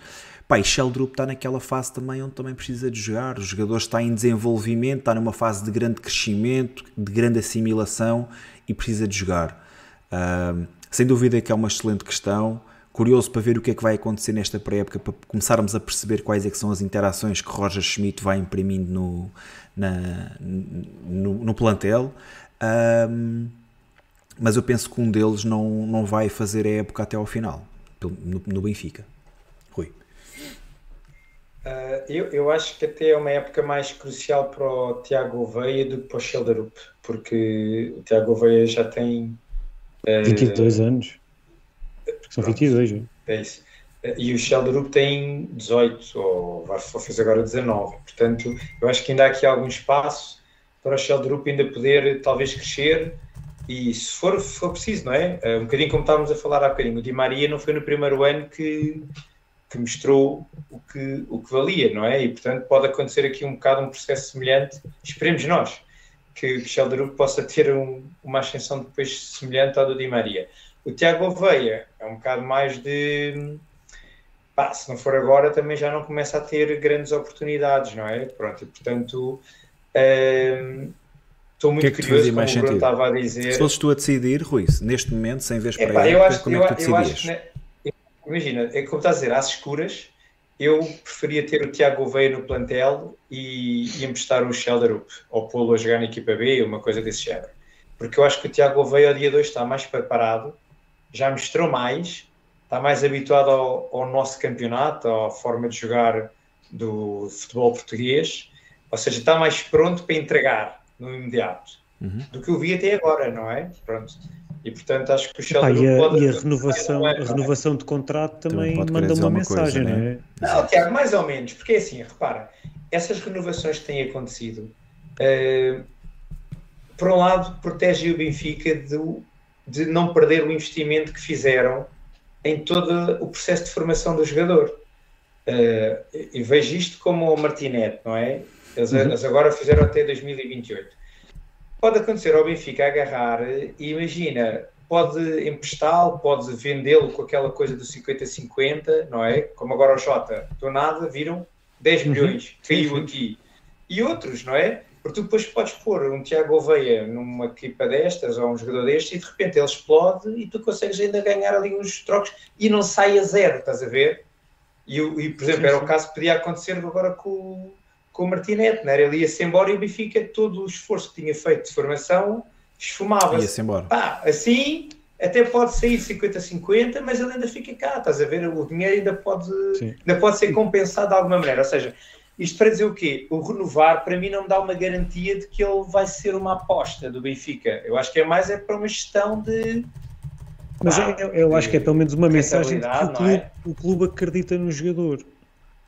Pá, e Sheldrup está naquela fase também onde também precisa de jogar. O jogador está em desenvolvimento, está numa fase de grande crescimento, de grande assimilação e precisa de jogar. Uh, sem dúvida que é uma excelente questão curioso para ver o que é que vai acontecer nesta pré-época, para começarmos a perceber quais é que são as interações que Roger Schmidt vai imprimindo no, na, no, no, plantel. Um, mas eu penso que um deles não, não vai fazer a época até ao final, no, no Benfica. Rui. Uh, eu, eu acho que até é uma época mais crucial para o Tiago Oveia do que para o Schelderup, porque o Tiago Oveia já tem uh, 22 anos. São 22, hein? É isso. E o Sheldrup tem 18, ou vai fazer agora 19. Portanto, eu acho que ainda há aqui algum espaço para o Sheldrup ainda poder talvez crescer e se for, for preciso, não é? Um bocadinho como estávamos a falar há bocadinho, o Di Maria não foi no primeiro ano que, que mostrou o que, o que valia, não é? E portanto pode acontecer aqui um bocado um processo semelhante, esperemos nós, que o Sheldrup possa ter um, uma ascensão depois semelhante ao do Di Maria. O Tiago Oveia é um bocado mais de. Pá, se não for agora, também já não começa a ter grandes oportunidades, não é? Pronto, e portanto. Hum, Estou muito que é que curioso, como o Bruno estava a dizer. Se fosses tu a decidir, Rui, neste momento, sem vez para Epá, eu acho, como é que tu decidias? Né, imagina, é como estás a dizer, às escuras, eu preferia ter o Tiago Gouveia no plantel e, e emprestar o Shelderup, ou pô-lo a jogar na equipa B, uma coisa desse género. Porque eu acho que o Tiago Gouveia, ao dia 2, está mais preparado já mostrou mais, está mais habituado ao, ao, nosso campeonato, à forma de jogar do futebol português, ou seja, está mais pronto para entregar no imediato uhum. do que eu vi até agora, não é? Pronto. E portanto acho que o Sheldon ah, e a, pode... e a renovação, é, a renovação de contrato também manda uma, uma mensagem, coisa, não é? Não, Tiago, mais ou menos, porque é assim, repara, essas renovações que têm acontecido, uh, por um lado, protege o Benfica do, de não perder o investimento que fizeram em todo o processo de formação do jogador. Uh, e vejo isto como o Martinete, não é? Eles, uhum. eles, agora fizeram até 2028. Pode acontecer ao Benfica agarrar e imagina, pode emprestá-lo, pode vendê-lo com aquela coisa do 50-50, não é? Como agora o Jota, do nada viram 10 uhum. milhões, caiu aqui. E outros, não é? Porque tu depois podes pôr um Tiago Oveia numa equipa destas ou um jogador destes e de repente ele explode e tu consegues ainda ganhar ali uns trocos e não sai a zero, estás a ver? E, e por exemplo, sim, era sim. o caso que podia acontecer agora com, com o Martinete, não era? Ele ia-se embora e o Benfica, todo o esforço que tinha feito de formação, esfumava-se. Ia-se embora. Pá, assim até pode sair 50-50, mas ele ainda fica cá, estás a ver? O dinheiro ainda pode, ainda pode ser compensado de alguma maneira. Ou seja, isto para dizer o quê? O renovar, para mim, não me dá uma garantia de que ele vai ser uma aposta do Benfica. Eu acho que é mais é para uma gestão de. Mas ah, eu, eu acho que é pelo menos uma mensagem de que o clube, é? o clube acredita no jogador.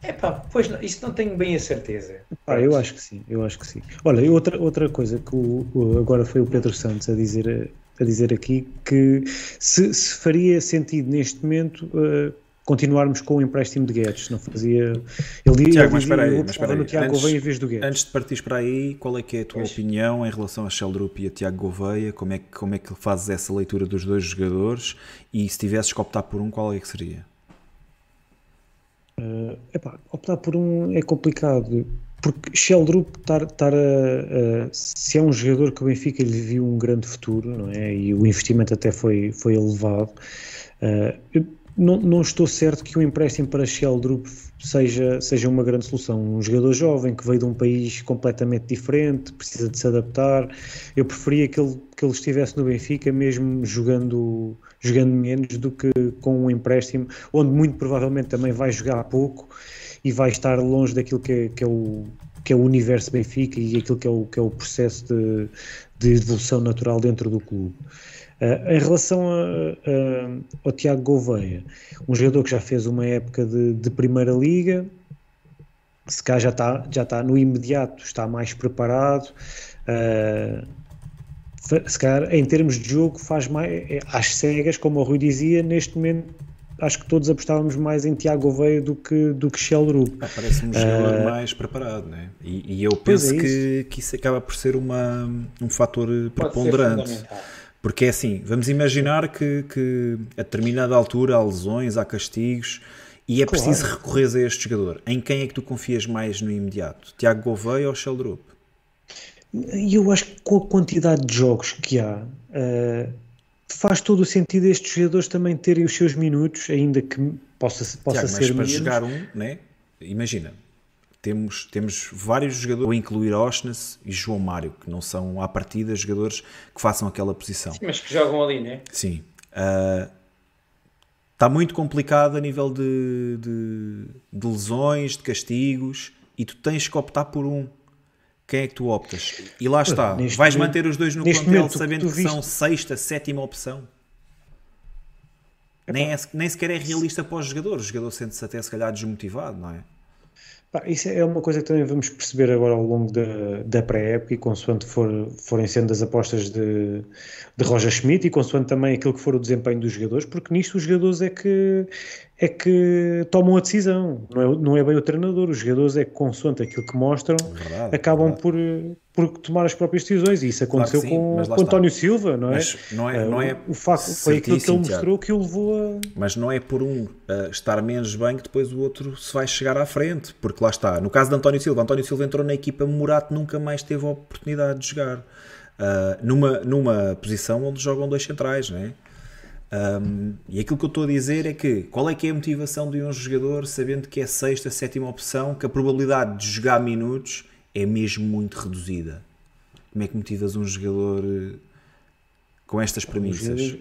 É pá, pois não, isso não tenho bem a certeza. Ah, eu acho que sim, eu acho que sim. Olha, outra, outra coisa que o, o, agora foi o Pedro Santos a dizer, a dizer aqui, que se, se faria sentido neste momento uh, continuarmos com o empréstimo de Guedes, não fazia. Ele, Tiago, mas espera aí, mas espera aí. Tiago antes, Gouveia em vez do Guedes. Antes de partir para aí, qual é que é a tua pois. opinião em relação a Sheldrup e a Tiago Gouveia? Como é, que, como é que fazes essa leitura dos dois jogadores? E se tivesses que optar por um, qual é que seria? Uh, epá, optar por um é complicado porque Sheldrup estar, estar a, a, se é um jogador que o Benfica lhe viu um grande futuro não é e o investimento até foi foi elevado uh, não, não estou certo que o empréstimo para Sheldrup seja, seja uma grande solução. Um jogador jovem que veio de um país completamente diferente, precisa de se adaptar. Eu preferia que ele, que ele estivesse no Benfica, mesmo jogando, jogando menos do que com um empréstimo, onde muito provavelmente também vai jogar pouco e vai estar longe daquilo que é, que é o que é o universo Benfica e aquilo que é o, que é o processo de, de evolução natural dentro do clube. Uh, em relação a, a, ao Tiago Gouveia, um jogador que já fez uma época de, de Primeira Liga, se cá já está, já está no imediato, está mais preparado. Uh, se calhar, em termos de jogo, faz mais é, às cegas, como o Rui dizia, neste momento acho que todos apostávamos mais em Tiago Gouveia do que, do que Shell Ah, Parece-me um jogador uh, mais preparado, né? E, e eu penso é que, que isso acaba por ser uma, um fator preponderante. Porque é assim, vamos imaginar que, que a determinada altura há lesões, há castigos e é claro. preciso recorrer a este jogador. Em quem é que tu confias mais no imediato? Tiago Gouveia ou Sheldrup? Eu acho que com a quantidade de jogos que há, uh, faz todo o sentido estes jogadores também terem os seus minutos, ainda que possa, possa Tiago, ser mas para menos. jogar um, né? imagina, temos, temos vários jogadores, vou incluir Oshness e João Mário, que não são à partida jogadores que façam aquela posição. Sim, mas que jogam ali, né? Sim. Uh, está muito complicado a nível de, de, de, lesões, de castigos, e tu tens que optar por um. Quem é que tu optas? E lá está. Neste Vais momento, manter os dois no plantel momento, sabendo que, que são sexta, sétima opção. Nem, é, nem sequer é realista para os jogadores. O jogador sente-se até se calhar desmotivado, não é? Isso é uma coisa que também vamos perceber agora ao longo da, da pré-época e consoante for, forem sendo as apostas de, de Roger Schmidt e consoante também aquilo que for o desempenho dos jogadores, porque nisto os jogadores é que, é que tomam a decisão, não é, não é bem o treinador, os jogadores é que consoante aquilo que mostram verdade, acabam verdade. Por, por tomar as próprias decisões e isso aconteceu claro sim, com, com António Silva, não é? Mas não é, não é o facto foi aquilo que ele mostrou que o levou a... Mas não é por um uh, estar menos bem que depois o outro se vai chegar à frente, porque lá está, no caso de António Silva, António Silva entrou na equipa, Murato nunca mais teve a oportunidade de jogar uh, numa, numa posição onde jogam dois centrais, não é? Um, e aquilo que eu estou a dizer é que qual é que é a motivação de um jogador sabendo que é sexta, sétima opção, que a probabilidade de jogar minutos é mesmo muito reduzida. Como é que motivas um jogador eh, com estas premissas?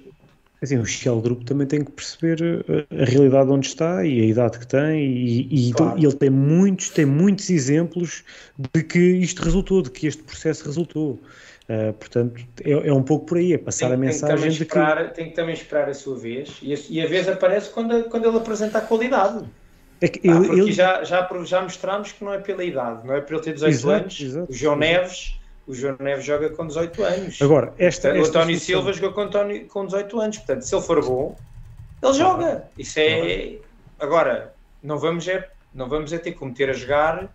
Assim, o Shell Group também tem que perceber a, a, realidade onde está e a idade que tem e, e, claro. e, ele tem muitos, tem muitos exemplos de que isto resultou, de que este processo resultou. Uh, portanto, é, é, um pouco por aí, é passar tem, a mensagem de esperar, que... Tem que também esperar a sua vez e a, e a vez aparece quando, quando ele apresenta a qualidade. É que ah, porque ele... Já, já, já mostramos que não é pela idade, não é por ele ter 18 exato, anos. Exato, o João Neves o João Neves joga com 18 anos. Agora, esta, o António Silva jogou com, António, com 18 anos. Portanto, se ele for bom, ele joga. Isso é. Agora, não vamos é, não vamos é ter que meter a jogar.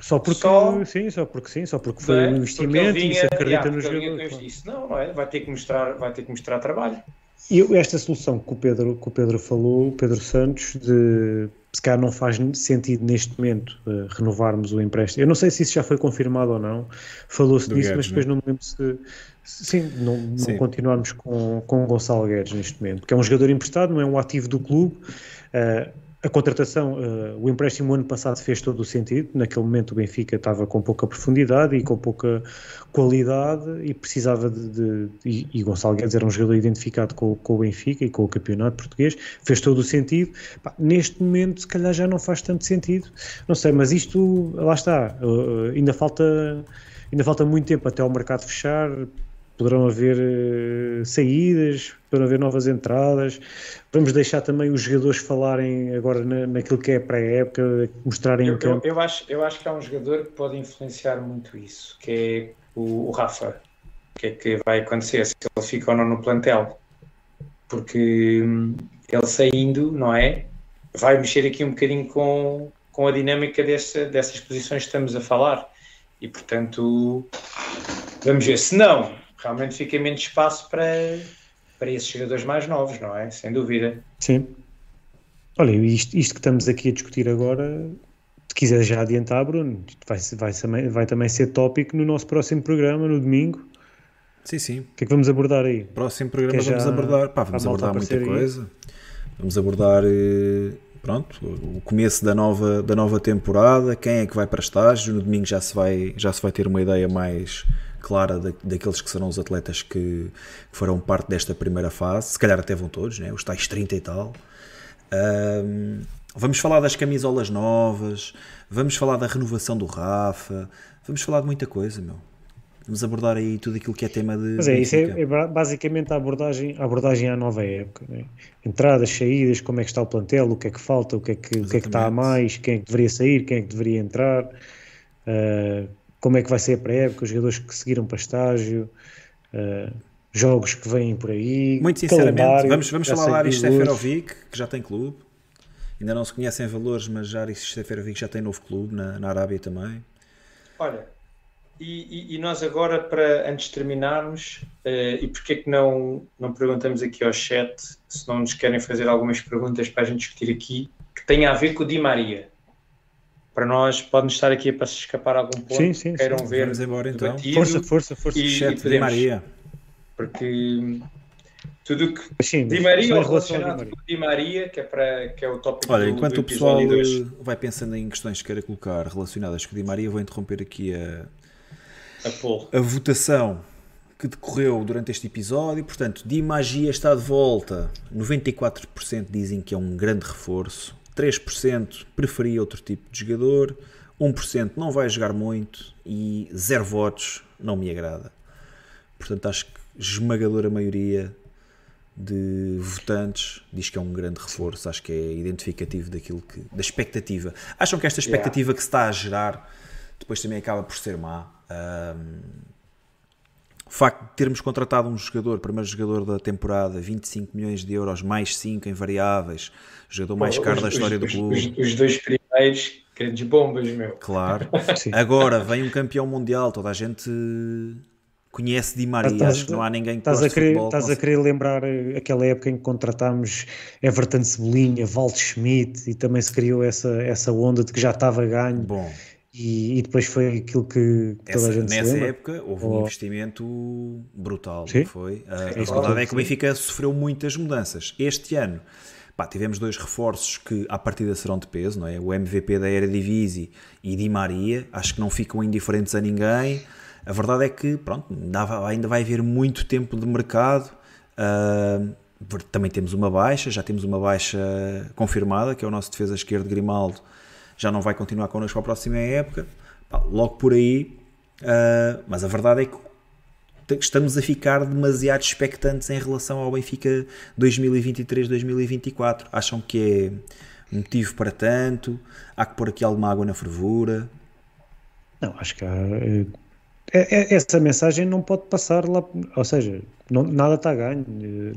Só porque só, sim, só porque sim, só porque foi é? um investimento vinha, e se acredita yeah, no jogador. Isso não, não é? Vai ter que mostrar, vai ter que mostrar trabalho. E esta solução que o Pedro, que o Pedro falou, o Pedro Santos, de se calhar não faz sentido neste momento uh, renovarmos o empréstimo. Eu não sei se isso já foi confirmado ou não, falou-se disso, mas depois não me lembro se. Sim, não, não sim. continuarmos com, com o Gonçalo Guedes neste momento, porque é um jogador emprestado, não é um ativo do clube. Uh, a contratação, uh, o empréstimo ano passado fez todo o sentido. Naquele momento o Benfica estava com pouca profundidade e com pouca qualidade e precisava de. de e, e, Gonçalo Guedes era um jogador identificado com, com, o Benfica e com o campeonato português, fez todo o sentido. Pá, neste momento, se calhar já não faz tanto sentido. Não sei, mas isto, lá está, uh, ainda falta. Ainda falta muito tempo até o mercado fechar, poderão haver uh, saídas, poderão haver novas entradas. Vamos deixar também os jogadores falarem agora na, naquilo que é pré-época, mostrarem eu, o campo. Eu, eu, acho, eu acho que há um jogador que pode influenciar muito isso, que é o, o Rafa. O que é que vai acontecer se ele fica ou não no plantel? Porque hum, ele saindo, não é? Vai mexer aqui um bocadinho com, com a dinâmica dessa, dessas posições que estamos a falar. E portanto, vamos ver. Se não, realmente fica menos espaço para, para esses jogadores mais novos, não é? Sem dúvida. Sim. Olha, isto, isto que estamos aqui a discutir agora, se quiser já adiantar, Bruno, vai, vai, vai também ser tópico no nosso próximo programa, no domingo. Sim, sim. O que é que vamos abordar aí? Próximo programa vamos abordar, pá, vamos abordar muita coisa. Aí. Vamos abordar, eh, pronto, o começo da nova, da nova temporada, quem é que vai para estágio, no domingo já se vai, já se vai ter uma ideia mais clara da, daqueles que serão os atletas que, que farão parte desta primeira fase, se calhar até vão todos, né? os tais 30 e tal. Um, vamos falar das camisolas novas, vamos falar da renovação do Rafa, vamos falar de muita coisa, meu. Vamos abordar aí tudo aquilo que é tema de. Mas é, isso é, é, basicamente a abordagem, a abordagem à nova época. Né? Entradas, saídas, como é que está o plantel, o que é que falta, o que é que, o que, é que está a mais, quem é que deveria sair, quem é que deveria entrar. Uh, como é que vai ser a pré-época, os jogadores que seguiram para estágio, uh, jogos que vêm por aí. Muito sinceramente, vamos, vamos falar lá Aris Seferovic, que já tem clube. Ainda não se conhecem valores, mas já Aris Seferovic já tem novo clube na, na Arábia também. Olha, e, e, e, nós agora, para, antes de terminarmos, uh, e porquê que não, não perguntamos aqui ao chat se não nos querem fazer algumas perguntas para a gente discutir aqui, que tenha a ver com o Di Maria para nós pode estar aqui para se escapar algum ponto sim, sim, queiram sim. ver Vamos embora então força, força, força e, e podemos, Maria porque tudo que sim, Di Maria relacionado com Di Maria que é, para, que é o tópico Olha, do, enquanto do o pessoal vai pensando em questões que queira colocar relacionadas com Di Maria vou interromper aqui a, a, a votação que decorreu durante este episódio. Portanto, Di Magia está de volta. 94% dizem que é um grande reforço. 3% preferia outro tipo de jogador, 1% não vai jogar muito e 0 votos não me agrada. Portanto, acho que esmagadora maioria de votantes diz que é um grande reforço, acho que é identificativo daquilo que da expectativa. Acham que esta expectativa yeah. que se está a gerar depois também acaba por ser má? Um, o facto de termos contratado um jogador, primeiro jogador da temporada, 25 milhões de euros, mais 5 em variáveis, jogador mais caro os, da história os, do clube. Os, os, dois primeiros, grandes bombas, meu. Claro. Agora vem um campeão mundial, toda a gente conhece Di Maria, estás, acho que não há ninguém que estás a querer, futebol, Estás a querer lembrar aquela época em que contratámos Everton Cebolinha, Walt Schmidt e também se criou essa, essa onda de que já estava ganho. Bom. E, e, depois foi aquilo que toda Essa, a gente Nessa se época houve um investimento brutal, Sim. não foi? A, a verdade é que o Benfica sofreu muitas mudanças. Este ano pá, tivemos dois reforços que à partida serão de peso, não é? O MVP da Eredivisie e Di Maria, acho que não ficam indiferentes a ninguém. A verdade é que pronto, ainda vai haver muito tempo de mercado. Uh, também temos uma baixa, já temos uma baixa confirmada, que é o nosso defesa esquerdo Grimaldo já não vai continuar connosco para a próxima época. Pá, logo por aí, uh, mas a verdade é que estamos a ficar demasiado expectantes em relação ao Benfica 2023-2024. Acham que é motivo para tanto? Há que pôr aqui alguma água na fervura? Não, acho que há, eh, é, é, essa mensagem não pode passar lá, ou seja, não, nada está a ganho.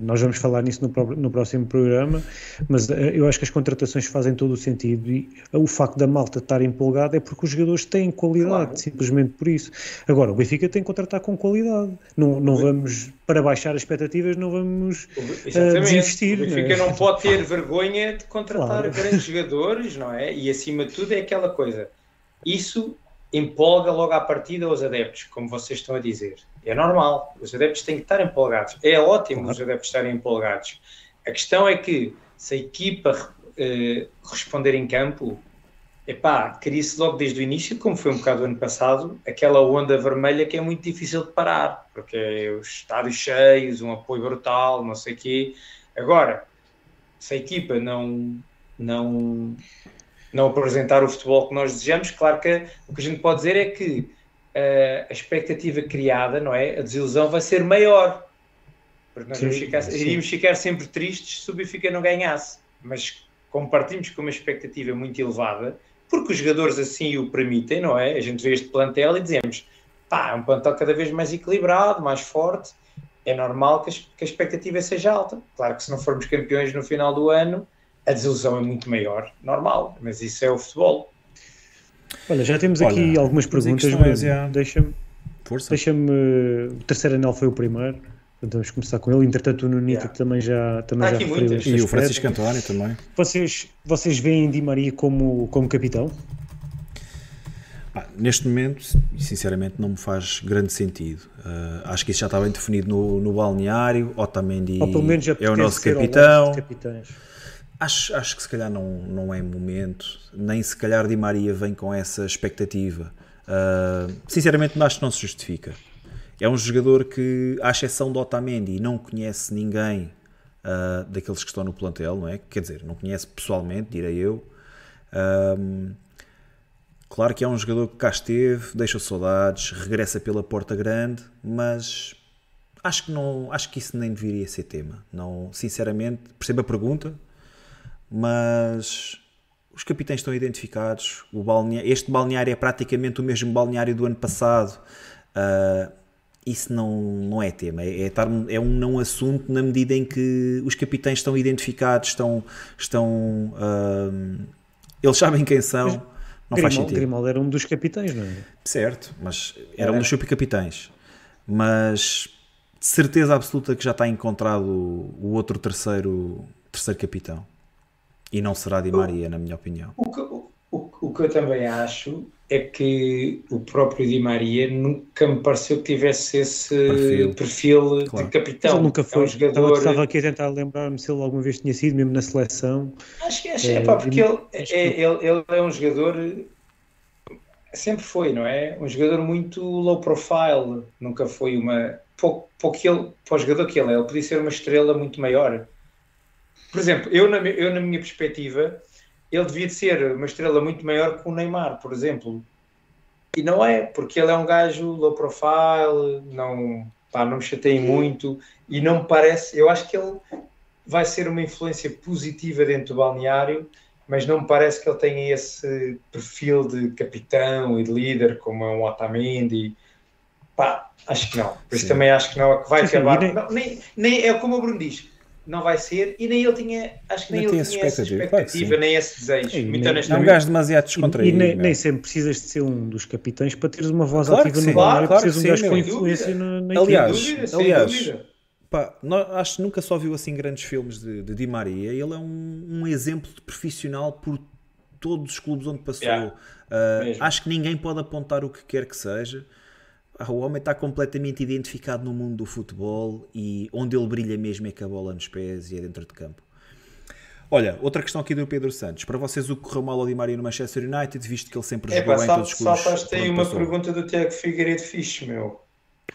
Nós vamos falar nisso no, no, próximo programa, mas eh, eu acho que as contratações fazem todo o sentido e o facto da malta estar empolgada é porque os jogadores têm qualidade, claro. simplesmente por isso. Agora, o Benfica tem que contratar com qualidade. Não, não vamos, para baixar as expectativas, não vamos uh, desistir. O Benfica não, é? não pode ter vergonha de contratar claro. grandes jogadores, não é? E acima de tudo é aquela coisa. Isso empolga logo à partida os adeptos, como vocês estão a dizer. É normal, os adeptos têm que estar empolgados. É ótimo os adeptos estarem empolgados. A questão é que se a equipa eh, responder em campo, epá, cria-se logo desde o início, como foi um bocado o ano passado, aquela onda vermelha que é muito difícil de parar, porque é os estádios cheios, um apoio brutal, não sei o quê. Agora, se a equipa não, não não apresentar o futebol que nós desejamos. Claro que o que a gente pode dizer é que uh, a expectativa criada, não é? A desilusão vai ser maior. Porque nós sim, ficar, iríamos ficar sempre tristes se o Benfica não ganhasse. Mas como partimos com uma expectativa muito elevada, porque os jogadores assim o permitem, não é? A gente vê este plantel e dizemos, pá, é um plantel cada vez mais equilibrado, mais forte, é normal que a, que a expectativa seja alta. Claro que se não formos campeões no final do ano, a desilusão é muito maior, normal, mas isso é o futebol. Olha, já temos aqui Olha, algumas perguntas, mas é, deixa-me. Deixa-me. O terceiro anel foi o primeiro. Vamos começar com ele. Entretanto, o Nunito yeah. também já, também já referiu. E o Francisco António também. Vocês, vocês veem Di Maria como, como capitão? Ah, neste momento, sinceramente, não me faz grande sentido. Uh, acho que isso já está bem definido no, no balneário. Otamendi Ou pelo menos é o nosso capitão. Acho, acho que se calhar não, não é momento, nem se calhar Di Maria vem com essa expectativa. Uh, sinceramente, acho que não se justifica. É um jogador que, à exceção do Otamendi, não conhece ninguém uh, daqueles que estão no plantel, não é? Quer dizer, não conhece pessoalmente, direi eu. Uh, claro que é um jogador que cá esteve, deixa saudades, regressa pela porta grande, mas acho que não, acho que isso nem deveria ser tema. Não, sinceramente, percebo a pergunta, mas os capitães estão identificados. O balneário, este balneário é praticamente o mesmo balneário do ano passado. Uh, isso não, não é tema, é, é, é, um não assunto na medida em que os capitães estão identificados, estão. estão uh, eles sabem quem são. Mas não Grimal, faz sentido. Grimaldo era um dos capitães, não é? Certo, mas era, era. um dos capitães. Mas de certeza absoluta que já está encontrado o outro terceiro, terceiro capitão. E não será Di Maria, na minha opinião. O que, o, o que eu também acho é que o próprio Di Maria nunca me pareceu que tivesse esse perfil, perfil claro. de capitão. ele nunca foi. É um jogador... Estava aqui a tentar lembrar-me se ele alguma vez tinha sido, mesmo na seleção. Acho que é, é, pá, porque ele, é, ele, ele é um jogador. Sempre foi, não é? Um jogador muito low profile. Nunca foi uma. Pouco, pouco ele, para o jogador que ele é, ele podia ser uma estrela muito maior. Por exemplo, eu na, eu na minha perspectiva, ele devia de ser uma estrela muito maior que o Neymar, por exemplo. E não é, porque ele é um gajo low profile, não, pá, não me chatei muito e não me parece. Eu acho que ele vai ser uma influência positiva dentro do balneário, mas não me parece que ele tenha esse perfil de capitão e de líder como é um Otamendi. Pá, acho que não. Por isso Sim. também acho que não é que vai sim, acabar. Sim, nem... Não, nem, nem é como o Bruno diz não vai ser, e nem ele tinha, acho que nem ele tinha essa expectativa, claro nem esse desejo. E, muito nem, é um gajo demasiado descontraído. E, nem, nem, sempre precisas de ser um dos capitães para teres uma voz claro ativa no balneário, claro, precisas de um gajo com influência na, na aliás, dúvida, aliás pá, nós, acho que nunca só viu assim grandes filmes de, de Di Maria. Ele é um, um exemplo de profissional por todos os clubes onde passou. Yeah, uh, acho que ninguém pode apontar o que quer que seja. Ah, o homem está completamente identificado no mundo do futebol e onde ele brilha mesmo é com a bola nos pés e é dentro de campo. Olha, outra questão aqui do Pedro Santos. Para vocês, o que correu mal ao Di Maria no Manchester United, visto que ele sempre jogou bem em todos os clubes? Saltaste aí uma passou. pergunta do Tiago Figueiredo Fixe, meu.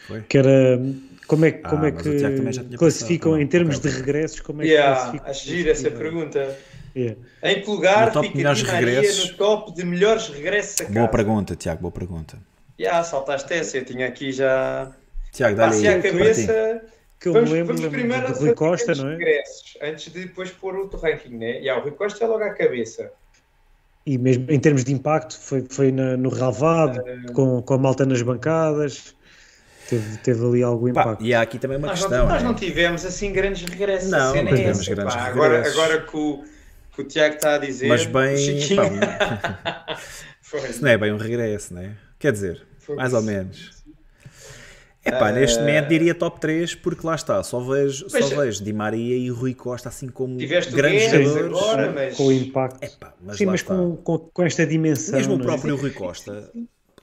Foi? Que era como é, como ah, é que classificam passado, em termos okay. de regressos? Como é yeah, que classificam? Acho gira essa pergunta. Yeah. Em que lugar fica Di Maria regressos. no top de melhores regressos a casa? Boa pergunta, Tiago, boa pergunta. Já, saltaste essa, eu tinha aqui já. Tiago, dá a cabeça. Que eu vamos, me lembro, vamos primeiro do Rui Costa, não é? Regressos, antes de depois pôr outro ranking, né? E yeah, o Rui Costa é logo à cabeça. E mesmo em termos de impacto, foi, foi na, no relvado, uh, com, com a malta nas bancadas. Teve, teve ali algum impacto. Pá, e há aqui também uma nós questão. Não, nós né? não tivemos assim grandes regressos. Não, não tivemos grandes pá, regressos. Agora, agora que, o, que o Tiago está a dizer. Mas bem. Chiquinho... Pá, isso não é bem um regresso, né? Quer dizer, foi mais isso. ou menos. Epá, uh... neste momento diria top 3 porque lá está, só vejo, só vejo Di Maria e Rui Costa assim como grandes jogadores agora, mas... com o impacto. Epá, mas Sim, mas com, com, com, esta dimensão. Mesmo o próprio Rui Costa,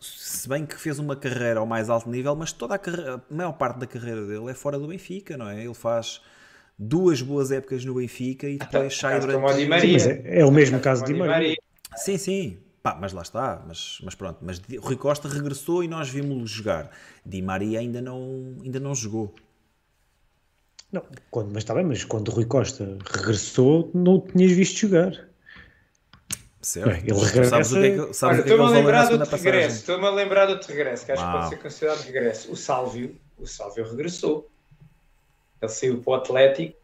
se bem que fez uma carreira ao mais alto nível, mas toda a, carreira, a maior parte da carreira dele é fora do Benfica, não é? Ele faz duas boas épocas no Benfica e depois sai durante. Di Maria. Sim, é, é, o mesmo caso de Di. Maria. Sim, sim. Pá, mas lá está, mas, mas pronto, mas Rui Costa regressou e nós vimos-lo jogar. Di Maria ainda não, ainda não jogou. Não, quando, mas está bem, mas quando Rui Costa regressou, não o tinhas visto jogar. Certo. Bem, ele regressa... Sabes o que é que, sabes Olha, o que, é que estou-me a lembrar do passagem? regresso, estou-me a lembrar do regresso, que acho que pode ser considerado regresso. O Sálvio, o Sálvio regressou. Ele saiu para o Atlético,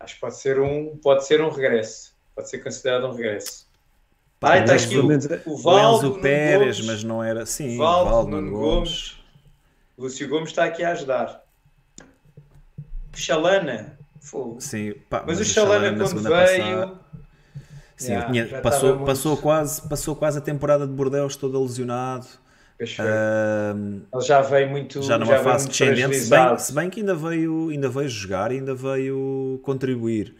acho que pode ser um, pode ser um regresso. Pode ser considerado um regresso. Está mas aqui o, o O Valdo, Nuno Pérez, Gomes, mas não era. Sim, Valdo, Valdo, Nuno Nuno Gomes. Lúcio Gomes está aqui a ajudar. O fogo. Sim, pá, Mas, o Chalana Chalana na quando veio. passada- Sim, Yeah, tinha- já passou, passou, quase, passou quase a temporada de Bordeaux todo lesionado. Ahm, Ele já veio muito. já numa veio fase descendente, se bem, se bem que ainda veio, ainda veio jogar, ainda veio contribuir.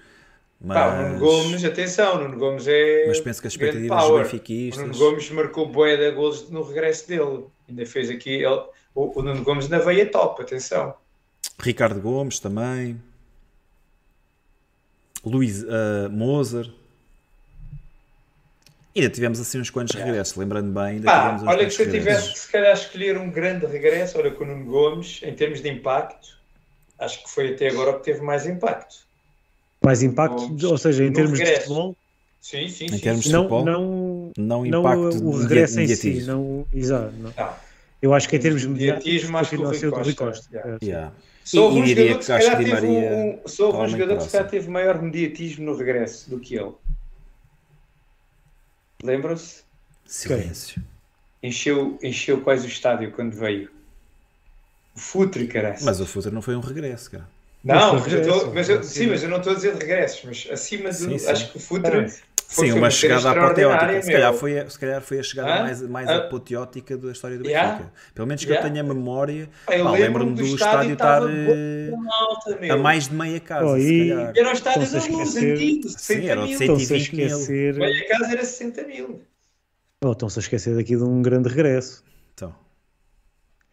Mas, Pá, o Nuno Gomes, atenção, o Nuno Gomes é. mas penso que as expectativas dos power. O benfiquistas. Nuno Gomes marcou boé de golos no regresso dele. Ainda fez aqui. Ele, o, o Nuno Gomes na veia top, atenção. Ricardo Gomes também. Luís ah, Moser. Ainda tivemos assim uns quantos regressos, lembrando bem. Ainda Pá, tivemos uns olha que se eu regressos. tivesse, se calhar, escolher um grande regresso, olha, com o Nuno Gomes, em termos de impacto, acho que foi até agora o que teve mais impacto. Mais impacto, ou seja, em termos de regresso. futebol, Sim, sim, Em termos sim. de não, futebol? não, Não não impacto o de regresso em si. Não, exato, não. Não. Eu acho que em termos de Mediatismo, mediatismo, acho que o Rui o Costa, Costa. yeah. É. Yeah. Só houve um diria jogador que se calhar teve um, só um jogador que se calhar teve maior mediatismo no regresso do que ele. Lembram-se? Silêncio. Encheu, encheu quase o estádio quando veio. O Futre, cara. Mas o Futre não foi um regresso, cara. Não, Mas eu tô, mas eu, sim. sim, mas eu não estou a dizer de regressos, mas acima do. Sim, sim. Acho que o Futre. Ah, foi- Sim, uma chegada apoteótica. Se calhar, foi, a- se calhar foi a chegada Hã? mais, mais Ah. apoteótica da história do Yeah. Benfica. Pelo menos que Yeah. eu tenha memória. Eu Pá, lembro-me do do estádio estádio estar eh, alta, a mais de meia casa, Oh, se e-. Era o estádio da luz, esquecer. antigo, Sim, 60 era o de mil. 120 Estão-se a mil. esquecer, Meia casa era 60 mil. oh, estão-se a esquecer daqui de um grande regresso. Então,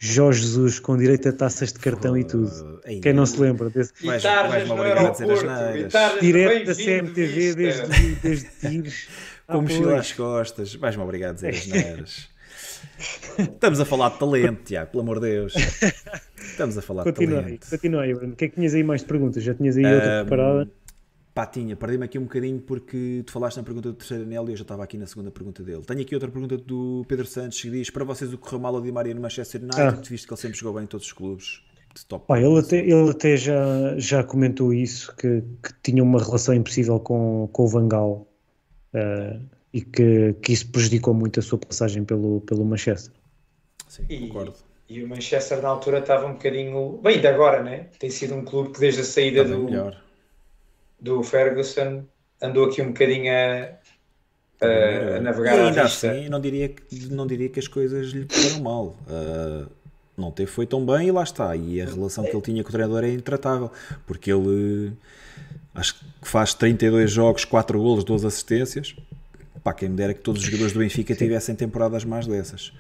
Jorge Jesus com direito a taças de cartão e tudo. aí, Quem não se lembra desse E Vais- tarjas vais-me no obrigar a dizer as aeroporto. direto da CMTV desde, desde tiros. Com Ah, mochila às costas. Vais-me obrigar a dizer as neiras. Estamos a falar de talento, Tiago, pelo amor de Deus. Estamos a falar Continua de talento. continua aí, Bruno. O que é que tinhas aí mais de perguntas? Já tinhas aí outra preparada? Pá, tinha, perdi-me aqui um bocadinho porque tu falaste na pergunta do terceiro anel e eu já estava aqui na segunda pergunta dele. Tenho aqui outra pergunta do Pedro Santos que diz: Para vocês, o que correu mal ao Di Maria no Manchester United, Ah. visto que ele sempre jogou bem em todos os clubes de top. Pá, ele até, ele até já, já comentou isso, que, que tinha uma relação impossível com, com o Vangal eh, e que, que isso prejudicou muito a sua passagem pelo, pelo Manchester. Sim, E, concordo. e o Manchester na altura estava um bocadinho. Bem, de agora, né? Tem sido um clube que desde a saída do, melhor. Do Ferguson andou aqui um bocadinho a, a, a navegar E à ainda vista. assim, não diria, que, não diria que as coisas lhe correram mal. Ah, não teve foi tão bem e lá está. E a relação que ele tinha com o treinador é intratável, porque ele acho que faz 32 jogos, 4 golos, 12 assistências. Pá, quem me dera que todos os jogadores do Benfica tivessem temporadas mais dessas.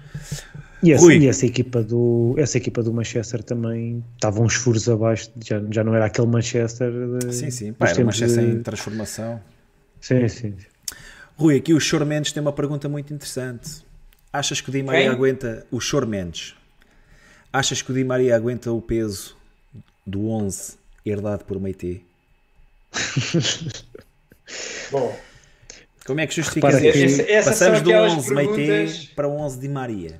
E essa, e essa equipa do essa equipa do Manchester também estava uns furos abaixo, já, já não era aquele Manchester. De, Sim, sim, pá, era exceção de- em transformação. Sim, sim. Rui, aqui o Chor Mendes tem uma pergunta muito interessante. Achas que o Di Maria Quem? aguenta o Chor Mendes? Achas que o Di Maria aguenta o peso do 11 herdado por Meite? Bom, Como é que justificas Passamos do aquelas 11 Meite perguntas- para o 11 Di Maria.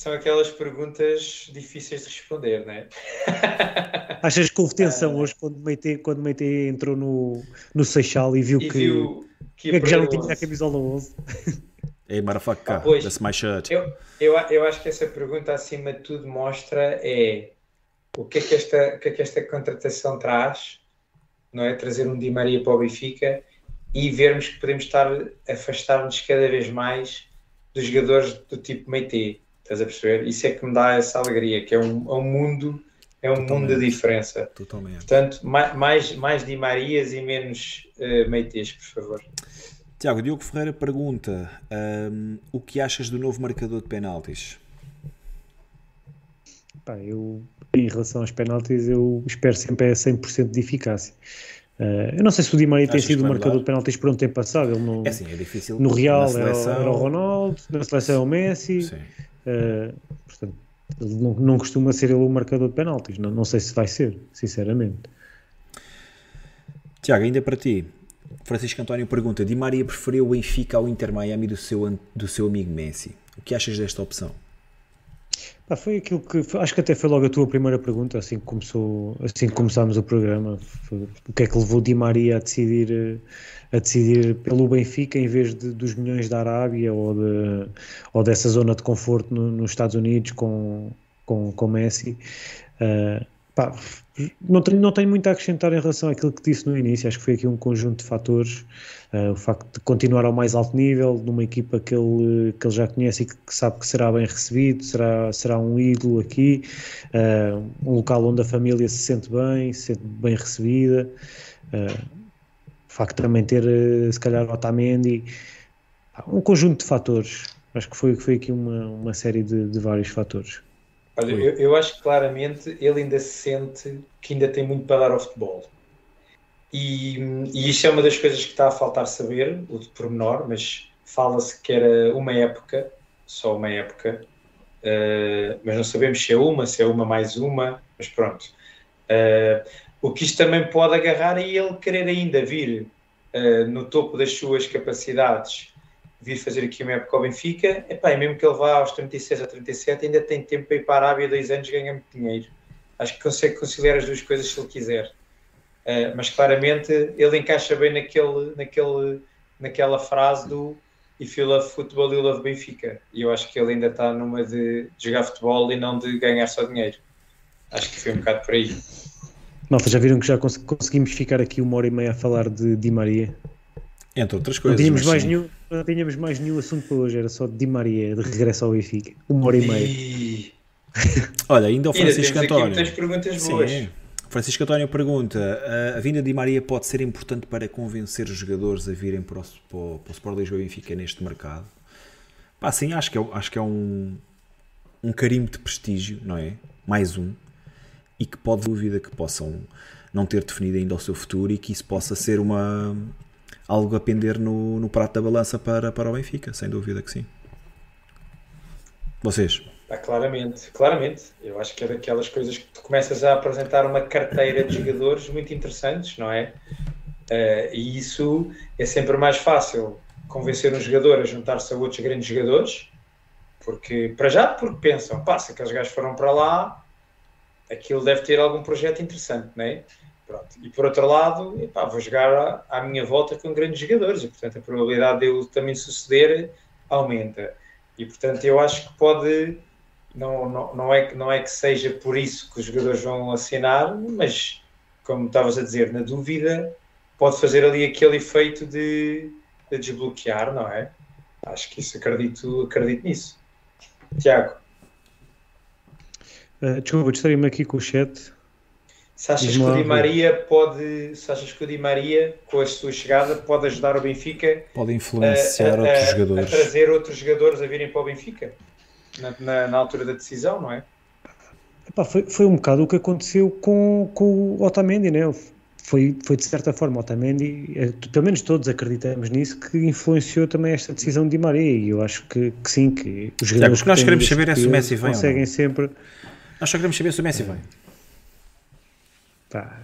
São aquelas perguntas difíceis de responder, né? Achas que houve tensão hoje quando Meite, quando Meite entrou no, no Seixal e viu E que, viu que, que já não tinha a camisola 11? Hey, motherfucker, ah, pois, that's my shirt. Eu, eu, eu acho que essa pergunta, acima de tudo, mostra é o que é que esta, o que é que esta contratação traz, não é? Trazer um Di Maria para o Benfica e vermos que podemos estar afastar-nos cada vez mais dos jogadores do tipo Meite. Estás a perceber? Isso é que me dá essa alegria, que é um, é um mundo, é um Totalmente. mundo de diferença. Totalmente. Portanto, mais, mais Di Marias e menos uh, Meites, por favor. Tiago, Diogo Ferreira pergunta um, o que achas do novo marcador de penaltis? Pá, eu, em relação aos penaltis, eu espero sempre a 100% de eficácia. Uh, eu não sei se o Di Maria tem sido o marcador de penaltis por um tempo passado. Ele no, é assim, é difícil. No Real seleção... era, era, o Ronaldo, na seleção é o Messi. Uh, portanto, não, não, costuma ser ele o marcador de penaltis. Não, não sei se vai ser, sinceramente. Tiago, ainda para ti, Francisco António pergunta: Di Maria preferiu o Benfica ao Inter Miami do seu, do seu amigo Messi. O que achas desta opção? Ah, foi aquilo que acho que até foi logo a tua primeira pergunta, assim que começou, assim que começámos o programa. Foi, o que é que levou Di Maria a decidir a decidir pelo Benfica em vez de, dos milhões da Arábia ou, de, ou dessa zona de conforto no, nos Estados Unidos com, com, com Messi? Uh, pá, não tenho, não tenho muito a acrescentar em relação àquilo que disse no início. Acho que foi aqui um conjunto de fatores. Uh, o facto de continuar ao mais alto nível, numa equipa que ele, que ele já conhece e que, que sabe que será bem recebido, será, será um ídolo aqui, uh, um local onde a família se sente bem, se sente bem recebida. Uh, o facto de também ter, se calhar, Otamendi. Um conjunto de fatores. Acho que foi, foi aqui uma, uma série de, de vários fatores. Olha, eu, eu, acho que claramente ele ainda se sente que ainda tem muito para dar ao futebol. E, e isto é uma das coisas que está a faltar saber, o de pormenor, mas fala-se que era uma época, só uma época, uh, mas não sabemos se é uma, se é uma mais uma, mas pronto. Uh, o que isto também pode agarrar é ele querer ainda vir uh, no topo das suas capacidades vir fazer aqui uma época ao Benfica, epá, e mesmo que ele vá aos 36 a 37, ainda tem tempo para ir para a Arábia dois anos ganhar muito dinheiro. Acho que consegue conciliar as duas coisas se ele quiser. Uh, mas claramente ele encaixa bem naquele, naquele, naquela frase do If you love football, you love Benfica. E eu acho que ele ainda está numa de, de jogar futebol e não de ganhar só dinheiro. Acho que foi um bocado por aí. Malta, já viram que já cons conseguimos ficar aqui uma hora e meia a falar de Di Maria? Entre outras coisas. Não tínhamos, mais nenhum, não tínhamos mais nenhum assunto para hoje, era só de Di Maria, de regresso ao Benfica. Uma hora e meia. Olha, ainda o Francisco ainda António. muitas perguntas boas. Sim. Francisco António pergunta: a vinda de Di Maria pode ser importante para convencer os jogadores a virem para o, para o, para o Sport Lisboa Benfica neste mercado? Pá, sim, acho que é, acho que é um, um carimbo de prestígio, não é? Mais um. E que pode dúvida que possam não ter definido ainda o seu futuro e que isso possa ser uma, algo a pender no, no prato da balança para, para o Benfica, sem dúvida que sim. Vocês? Ah, claramente, claramente. Eu acho que é daquelas coisas que tu começas a apresentar uma carteira de jogadores muito interessantes, não é? Uh, e isso é sempre mais fácil convencer um jogador a juntar-se a outros grandes jogadores, porque, para já, porque pensam, pá, se aqueles gajos foram para lá, aquilo deve ter algum projeto interessante, não é? Pronto. E por outro lado, epá, vou jogar à, à, minha volta com grandes jogadores e, portanto, a probabilidade de eu também suceder aumenta. E, portanto, eu acho que pode. Não, não, não, é, não é que seja por isso que os jogadores vão assinar, mas, como estavas a dizer, na dúvida, pode fazer ali aquele efeito de, de desbloquear, não é? Acho que isso acredito, acredito nisso. Tiago. Uh, desculpa, estaria-me aqui com o chat. Se achas que o Di Maria pode, se achas que o Di Maria, com a sua chegada, pode ajudar o Benfica pode influenciar a, a, outros jogadores. a trazer outros jogadores a virem para o Benfica na, na, na altura da decisão, não é? Epá, foi, foi um bocado o que aconteceu com, com o Otamendi, né? Foi, foi de certa forma o Otamendi, eh, pelo menos todos acreditamos nisso, que influenciou também esta decisão de Di Maria e eu acho que, que sim, que os jogadores é, que nós queremos saber é se o Messi vem conseguem sempre... Nós só queremos saber se o Messi vem. Pá.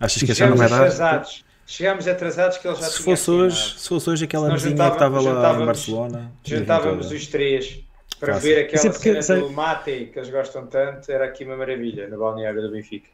Achas que já não vai dar? Atrasados. Chegámos atrasados que ele já se fosse hoje, Se fosse hoje aquela vizinha que estava lá em Barcelona. Juntávamos os três para Fácil. ver aquela porque, cena sei... do mate que eles gostam tanto. Era aqui uma maravilha no balneário do Benfica.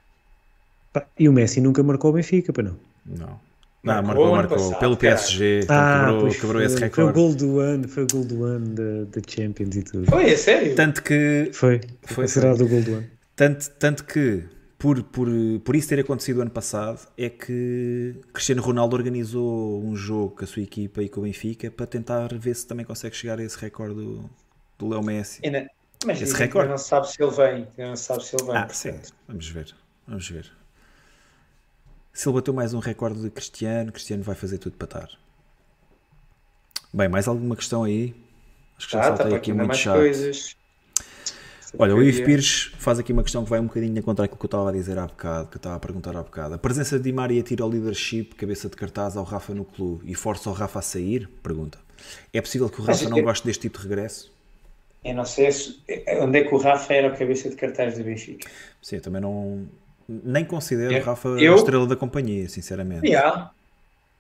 Pá, e o Messi nunca marcou o Benfica, para não? Não. Não, marcou, marcou. Passado, pelo PSG. Então ah, quebrou, quebrou esse recorde. Foi o gol do ano, foi o gol do ano da Champions e tudo. Foi, é sério? Tanto que. Foi. Foi considerado o gol do ano. Tanto, tanto que, por, por, por isso ter acontecido ano passado, é que Cristiano Ronaldo organizou um jogo com a sua equipa e com o Benfica para tentar ver se também consegue chegar a esse recorde do, do Leo Messi. Mas esse recorde. não sabe se ele vem. Não sabe se ele vem. Ah, sim. Vamos ver. Vamos ver. Se ele bateu mais um recorde de Cristiano, Cristiano vai fazer tudo para estar. Bem, mais alguma questão aí? Acho que já tá, saltei tá aqui muito chato. Coisas. Olha, o Ivo Pires faz aqui uma questão que vai um bocadinho contra aquilo que eu estava a dizer há bocado, que eu estava a perguntar há bocado. A presença de Di Maria tira o leadership, cabeça de cartaz ao Rafa no clube e força o Rafa a sair? Pergunta. É possível que o Rafa não goste deste tipo de regresso? Eu não sei se, onde é que o Rafa era a cabeça de cartaz do Benfica. Sim, eu também não, nem considero o Rafa eu, a estrela da companhia, sinceramente. Yeah.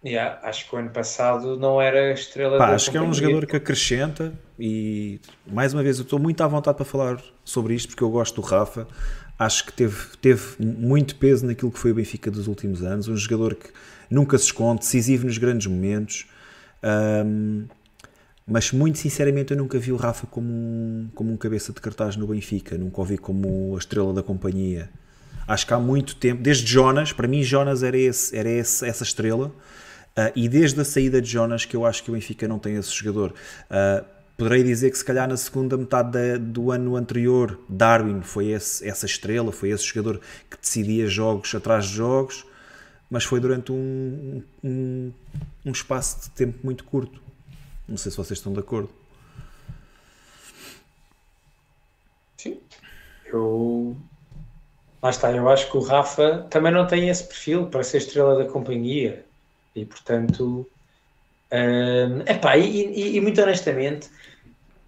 Yeah, acho que o ano passado não era a estrela Pá, acho companhia. que é um jogador que acrescenta e mais uma vez eu estou muito à vontade para falar sobre isto porque eu gosto do Rafa. Acho que teve, teve muito peso naquilo que foi o Benfica dos últimos anos. Um jogador que nunca se esconde, decisivo nos grandes momentos. Um, mas muito sinceramente eu nunca vi o Rafa como um, como um cabeça de cartaz no Benfica, nunca o vi como a estrela da companhia. Acho que há muito tempo, desde Jonas, para mim Jonas era, esse, era esse, essa estrela, uh, e desde a saída de Jonas que eu acho que o Benfica não tem esse jogador. Uh, poderei dizer que se calhar na segunda metade da, do ano anterior Darwin foi esse, essa estrela, foi esse jogador que decidia jogos atrás de jogos, mas foi durante um, um, um espaço de tempo muito curto. Não sei se vocês estão de acordo. Sim, eu Lá está, eu acho que o Rafa também não tem esse perfil para ser estrela da companhia. E portanto, hum, epá, e, e, e muito honestamente,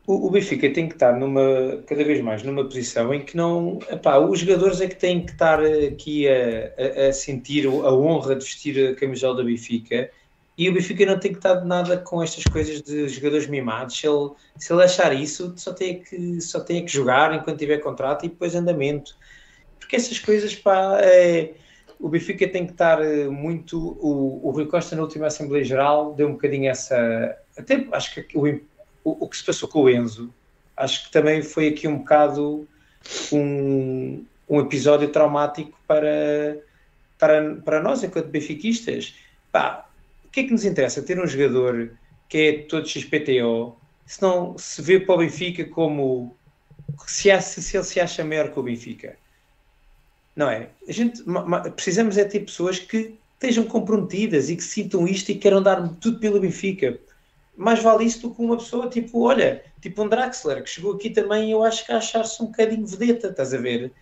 o, o, Benfica tem que estar numa, cada vez mais numa posição em que não, epá, os jogadores é que têm que estar aqui a, a, a sentir a honra de vestir a camisola da Benfica e o Benfica não tem que estar nada com estas coisas de jogadores mimados. Se ele, se ele achar isso, só tem, que, só tem que jogar enquanto tiver contrato e depois andamento porque essas coisas, pá, é, o Benfica tem que estar eh, muito. O, o Rui Costa, na última Assembleia Geral, deu um bocadinho essa. Até acho que o, o, que se passou com o Enzo, acho que também foi aqui um bocado um, um episódio traumático para, para, para nós, enquanto benfiquistas. Pá, o que é que nos interessa? Ter um jogador que é todo XPTO, se não se vê para o Benfica como se, se ele se acha maior que o Benfica não é? A gente precisamos é ter pessoas que estejam comprometidas e que sintam isto e queiram dar tudo pelo Benfica. Mais vale isso do que uma pessoa tipo, olha, tipo um Draxler, que chegou aqui também eu acho que a achar-se um bocadinho vedeta, estás a ver?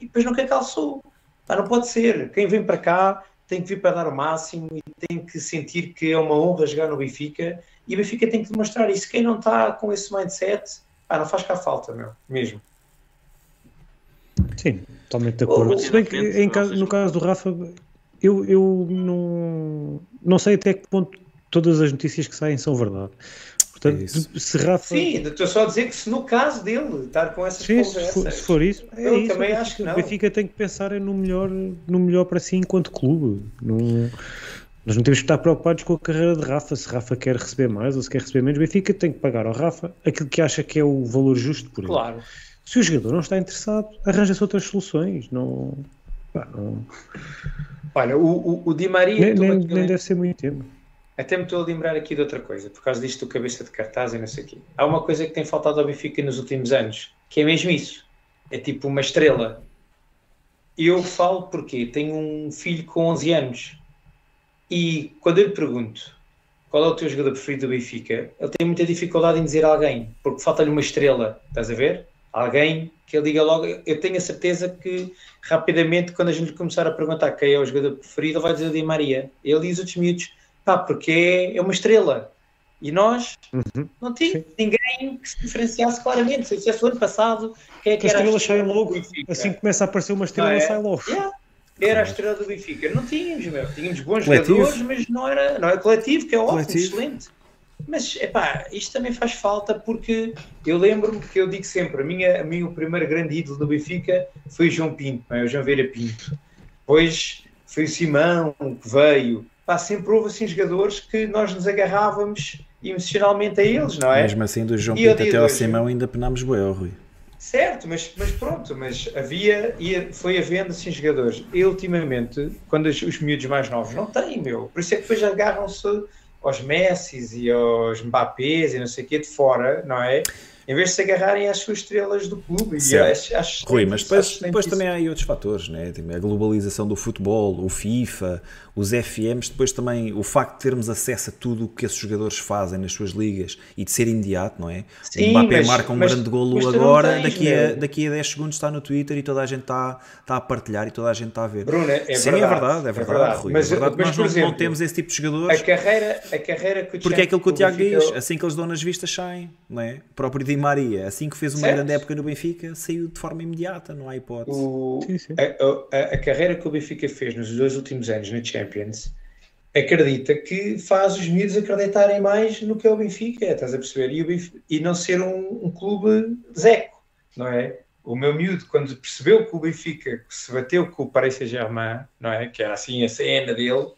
E depois quer calçou. Ah, não pode ser. Quem vem para cá tem que vir para dar o máximo e tem que sentir que é uma honra jogar no Benfica e o Benfica tem que demonstrar isso. Quem não está com esse mindset, ah, não faz cá falta, meu, mesmo. Sim, totalmente de acordo. Se bem que em caso, no caso do Rafa, eu, eu não, não sei até que ponto todas as notícias que saem são verdade. Portanto, é se Rafa... Sim, estou só a dizer que se no caso dele estar com essas Sim, conversas... Se for, se for isso, é eu isso, também acho que não. O Benfica tem que pensar no melhor, no melhor para si enquanto clube. No... Nós não temos que estar preocupados com a carreira de Rafa, se Rafa quer receber mais ou se quer receber menos. O Benfica tem que pagar ao Rafa aquilo que acha que é o valor justo por ele. Claro. Se o jogador não está interessado, arranja-se outras soluções. Não, pá, não... Olha, o, o, o Di Maria. Nem, nem, nem deve ser muito tempo. Até me estou a lembrar aqui de outra coisa, por causa disto do cabeça de cartaz e não sei o quê. Há uma coisa que tem faltado ao Benfica nos últimos anos, que é mesmo isso. É tipo uma estrela. Eu falo porque tenho um filho com 11 anos e quando eu lhe pergunto qual é o teu jogador preferido do Benfica, ele tem muita dificuldade em dizer alguém, porque falta-lhe uma estrela, estás a ver? Alguém que ele diga logo. Eu tenho a certeza que rapidamente, quando a gente começar a perguntar quem é o jogador preferido, ele vai dizer o Di Maria. Ele diz outros miúdos, pá, porque é, é uma estrela. E nós uhum. não tínhamos ninguém que se diferenciasse claramente. Se dissesse o ano passado, quem é que, que era a estrela? sai logo. Assim que começa a aparecer uma estrela, é? sai logo. Yeah. Era a estrela do Benfica. Não tínhamos, meu. Tínhamos bons coletivo. jogadores, mas não era, não é coletivo, que é ótimo, coletivo. excelente. Mas, epá, isto também faz falta porque eu lembro-me que eu digo sempre, a minha, a minha, o primeiro grande ídolo do Benfica foi o João Pinto, é? o João Vera Pinto. Depois foi o Simão que veio, pá, sempre houve assim jogadores que nós nos agarrávamos emocionalmente a eles, não é? Mesmo assim, do João Pinto até ao Simão ainda penámos bué, Rui. Certo, mas, mas pronto, mas havia, ia, foi havendo assim jogadores. E ultimamente, quando os, os miúdos mais novos não têm, meu, por isso é que depois agarram-se aos Messis e aos Mbappés e não sei o quê de fora, não é? em vez de se agarrarem às suas estrelas do clube. E acho, acho Rui, mas depois, depois também há aí outros fatores, né? a globalização do futebol, o FIFA, os FMs, depois também o facto de termos acesso a tudo o que esses jogadores fazem nas suas ligas e de ser imediato, não é? Sim, o Mbappé mas, marca um mas, grande golo agora, tens, daqui, a, daqui a 10 segundos está no Twitter e toda a gente está, está a partilhar e toda a gente está a ver. Bruno, é Sim, verdade, é verdade, é verdade, é verdade Rui. Mas, é verdade, mas, nós não, exemplo, não, temos esse tipo de jogadores. A carreira, a carreira que o Porque é aquilo que o Tiago diz, assim que eles dão nas vistas saem, não é? O próprio Di Maria, assim que fez uma certo. grande época no Benfica, saiu de forma imediata, não há hipótese. O, sim, sim. A, a, a carreira que o Benfica fez nos dois últimos anos na Champions acredita que faz os miúdos acreditarem mais no que é o Benfica, estás a perceber? E, Benfica, e não ser um, um, clube zeco, não é? O meu miúdo, quando percebeu que o Benfica se bateu com o Paris Saint-Germain, não é? Que era assim a cena dele,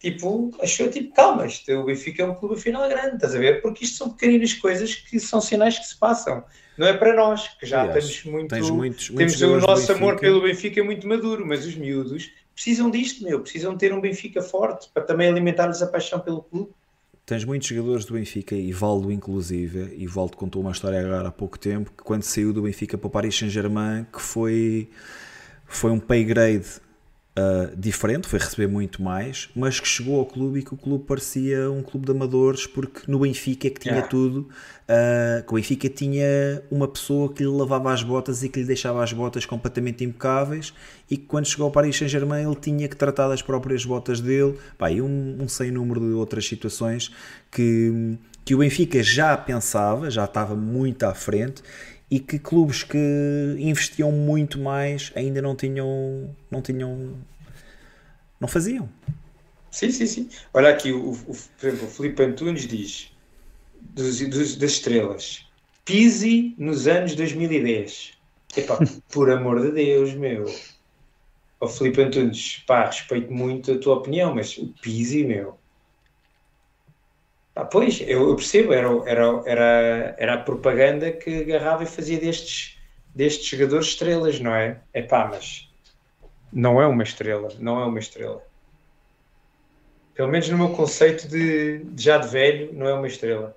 tipo, achou tipo, calma, isto, o Benfica é um clube final grande, estás a ver? Porque isto são pequeninas coisas que são sinais que se passam. Não é para nós, que já Aliás, temos muito. Muitos, temos o nosso amor pelo Benfica muito maduro, mas os miúdos precisam disto, meu, precisam ter um Benfica forte para também alimentar-lhes a paixão pelo clube. Tens muitos jogadores do Benfica e Valdo inclusive, e Valdo contou uma história agora há pouco tempo, que quando saiu do Benfica para o Paris Saint-Germain, que foi, foi um pay grade uh, diferente, foi receber muito mais, mas que chegou ao clube e que o clube parecia um clube de amadores, porque no Benfica é que tinha yeah. tudo, uh, que o Benfica tinha uma pessoa que lhe lavava as botas e que lhe deixava as botas completamente impecáveis e que quando chegou ao Paris Saint-Germain ele tinha que tratar das próprias botas dele, pá, e um, um sem número de outras situações que, que o Benfica já pensava, já estava muito à frente e que clubes que investiam muito mais ainda não tinham não tinham não faziam. Sim sim sim. Olha aqui o, o por exemplo o Felipe Antunes diz dos, dos, das estrelas Pisi nos anos 2010 Epá, por amor de Deus meu. O Felipe Antunes pá, respeito muito a tua opinião mas o Pisi meu ah, pois, eu, eu percebo, era, era, era, era a propaganda que agarrava e fazia destes, destes jogadores estrelas, não é? É pá, mas não é uma estrela, não é uma estrela. Pelo menos no meu conceito de, de já de velho, não é uma estrela.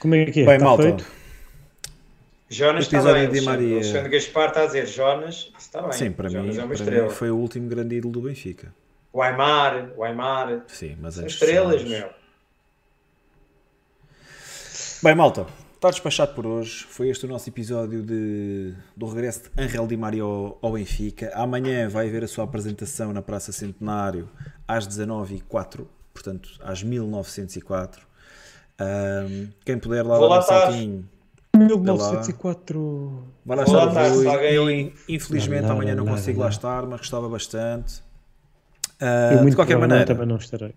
Como é que é? Bem, está malta. Feito? Jonas está bem, de Maria. Alexandre Gaspar está a dizer Jonas, está bem. Sim, para, Jonas mim, é uma para mim foi o último grande ídolo do Benfica o Aymar, o Aymar. Sim, mas São estrelas, meu. Bem, malta, está despachado por hoje. Foi este o nosso episódio de, do regresso de Angel Di Maria ao, ao, Benfica. Amanhã vai haver a sua apresentação na Praça Centenário às 19h04, portanto às 1904. Um, quem puder lá Vou dar um saltinho. 1904. Vai lá estar. Eu, infelizmente, não, amanhã não, não consigo lá estar, mas gostava bastante. Uh, de qualquer maneira, também não estarei.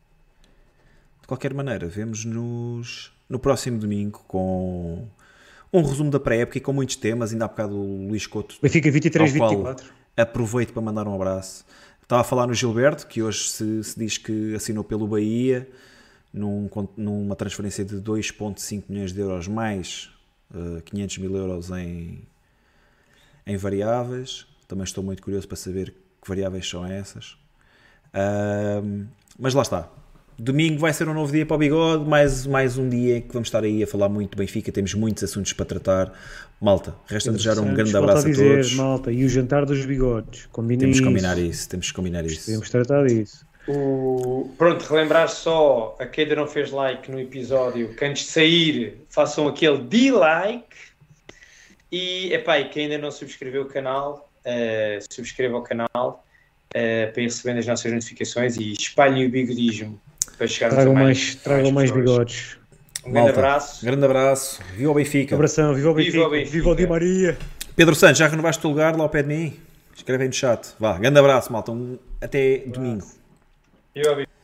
De qualquer maneira, vemos-nos no próximo domingo com um resumo da pré-época e com muitos temas. Ainda há bocado o Luís Couto. Benfica 23, 24. Aproveito para mandar um abraço. Estava a falar no Gilberto, que hoje se, se diz que assinou pelo Bahia num, numa transferência de 2,5 milhões de euros mais uh, ah, 500 mil euros em, em variáveis. Também estou muito curioso para saber que variáveis são essas. Uh, mas lá está. Domingo vai ser um novo dia para o bigode, mais, mais um dia que vamos estar aí a falar muito do Benfica, temos muitos assuntos para tratar. Malta, resta desejar um grande abraço a, dizer, a, todos. Malta, e o jantar dos bigodes, combina Temos que combinar isso, temos que combinar isso. Temos que tratar disso. O... Pronto, relembrar só a quem ainda não fez like no episódio, que antes de sair façam aquele D-like e, epá, e quem ainda não subscreveu o canal, uh, subscreva o canal uh, para ir recebendo as nossas notificações e espalhem o bigodismo para chegar tragam mais, mais, tragam mais bigodes. Um grande abraço. Grande abraço. Viva o Benfica. abração. Viva o Benfica. Viva o, Benfica. Viva o Di Maria. Pedro Santos, já renovaste o teu lugar lá ao pé de mim? Escreve aí no chat. Vá, grande abraço, malta. Um, até domingo. Viva o Benfica.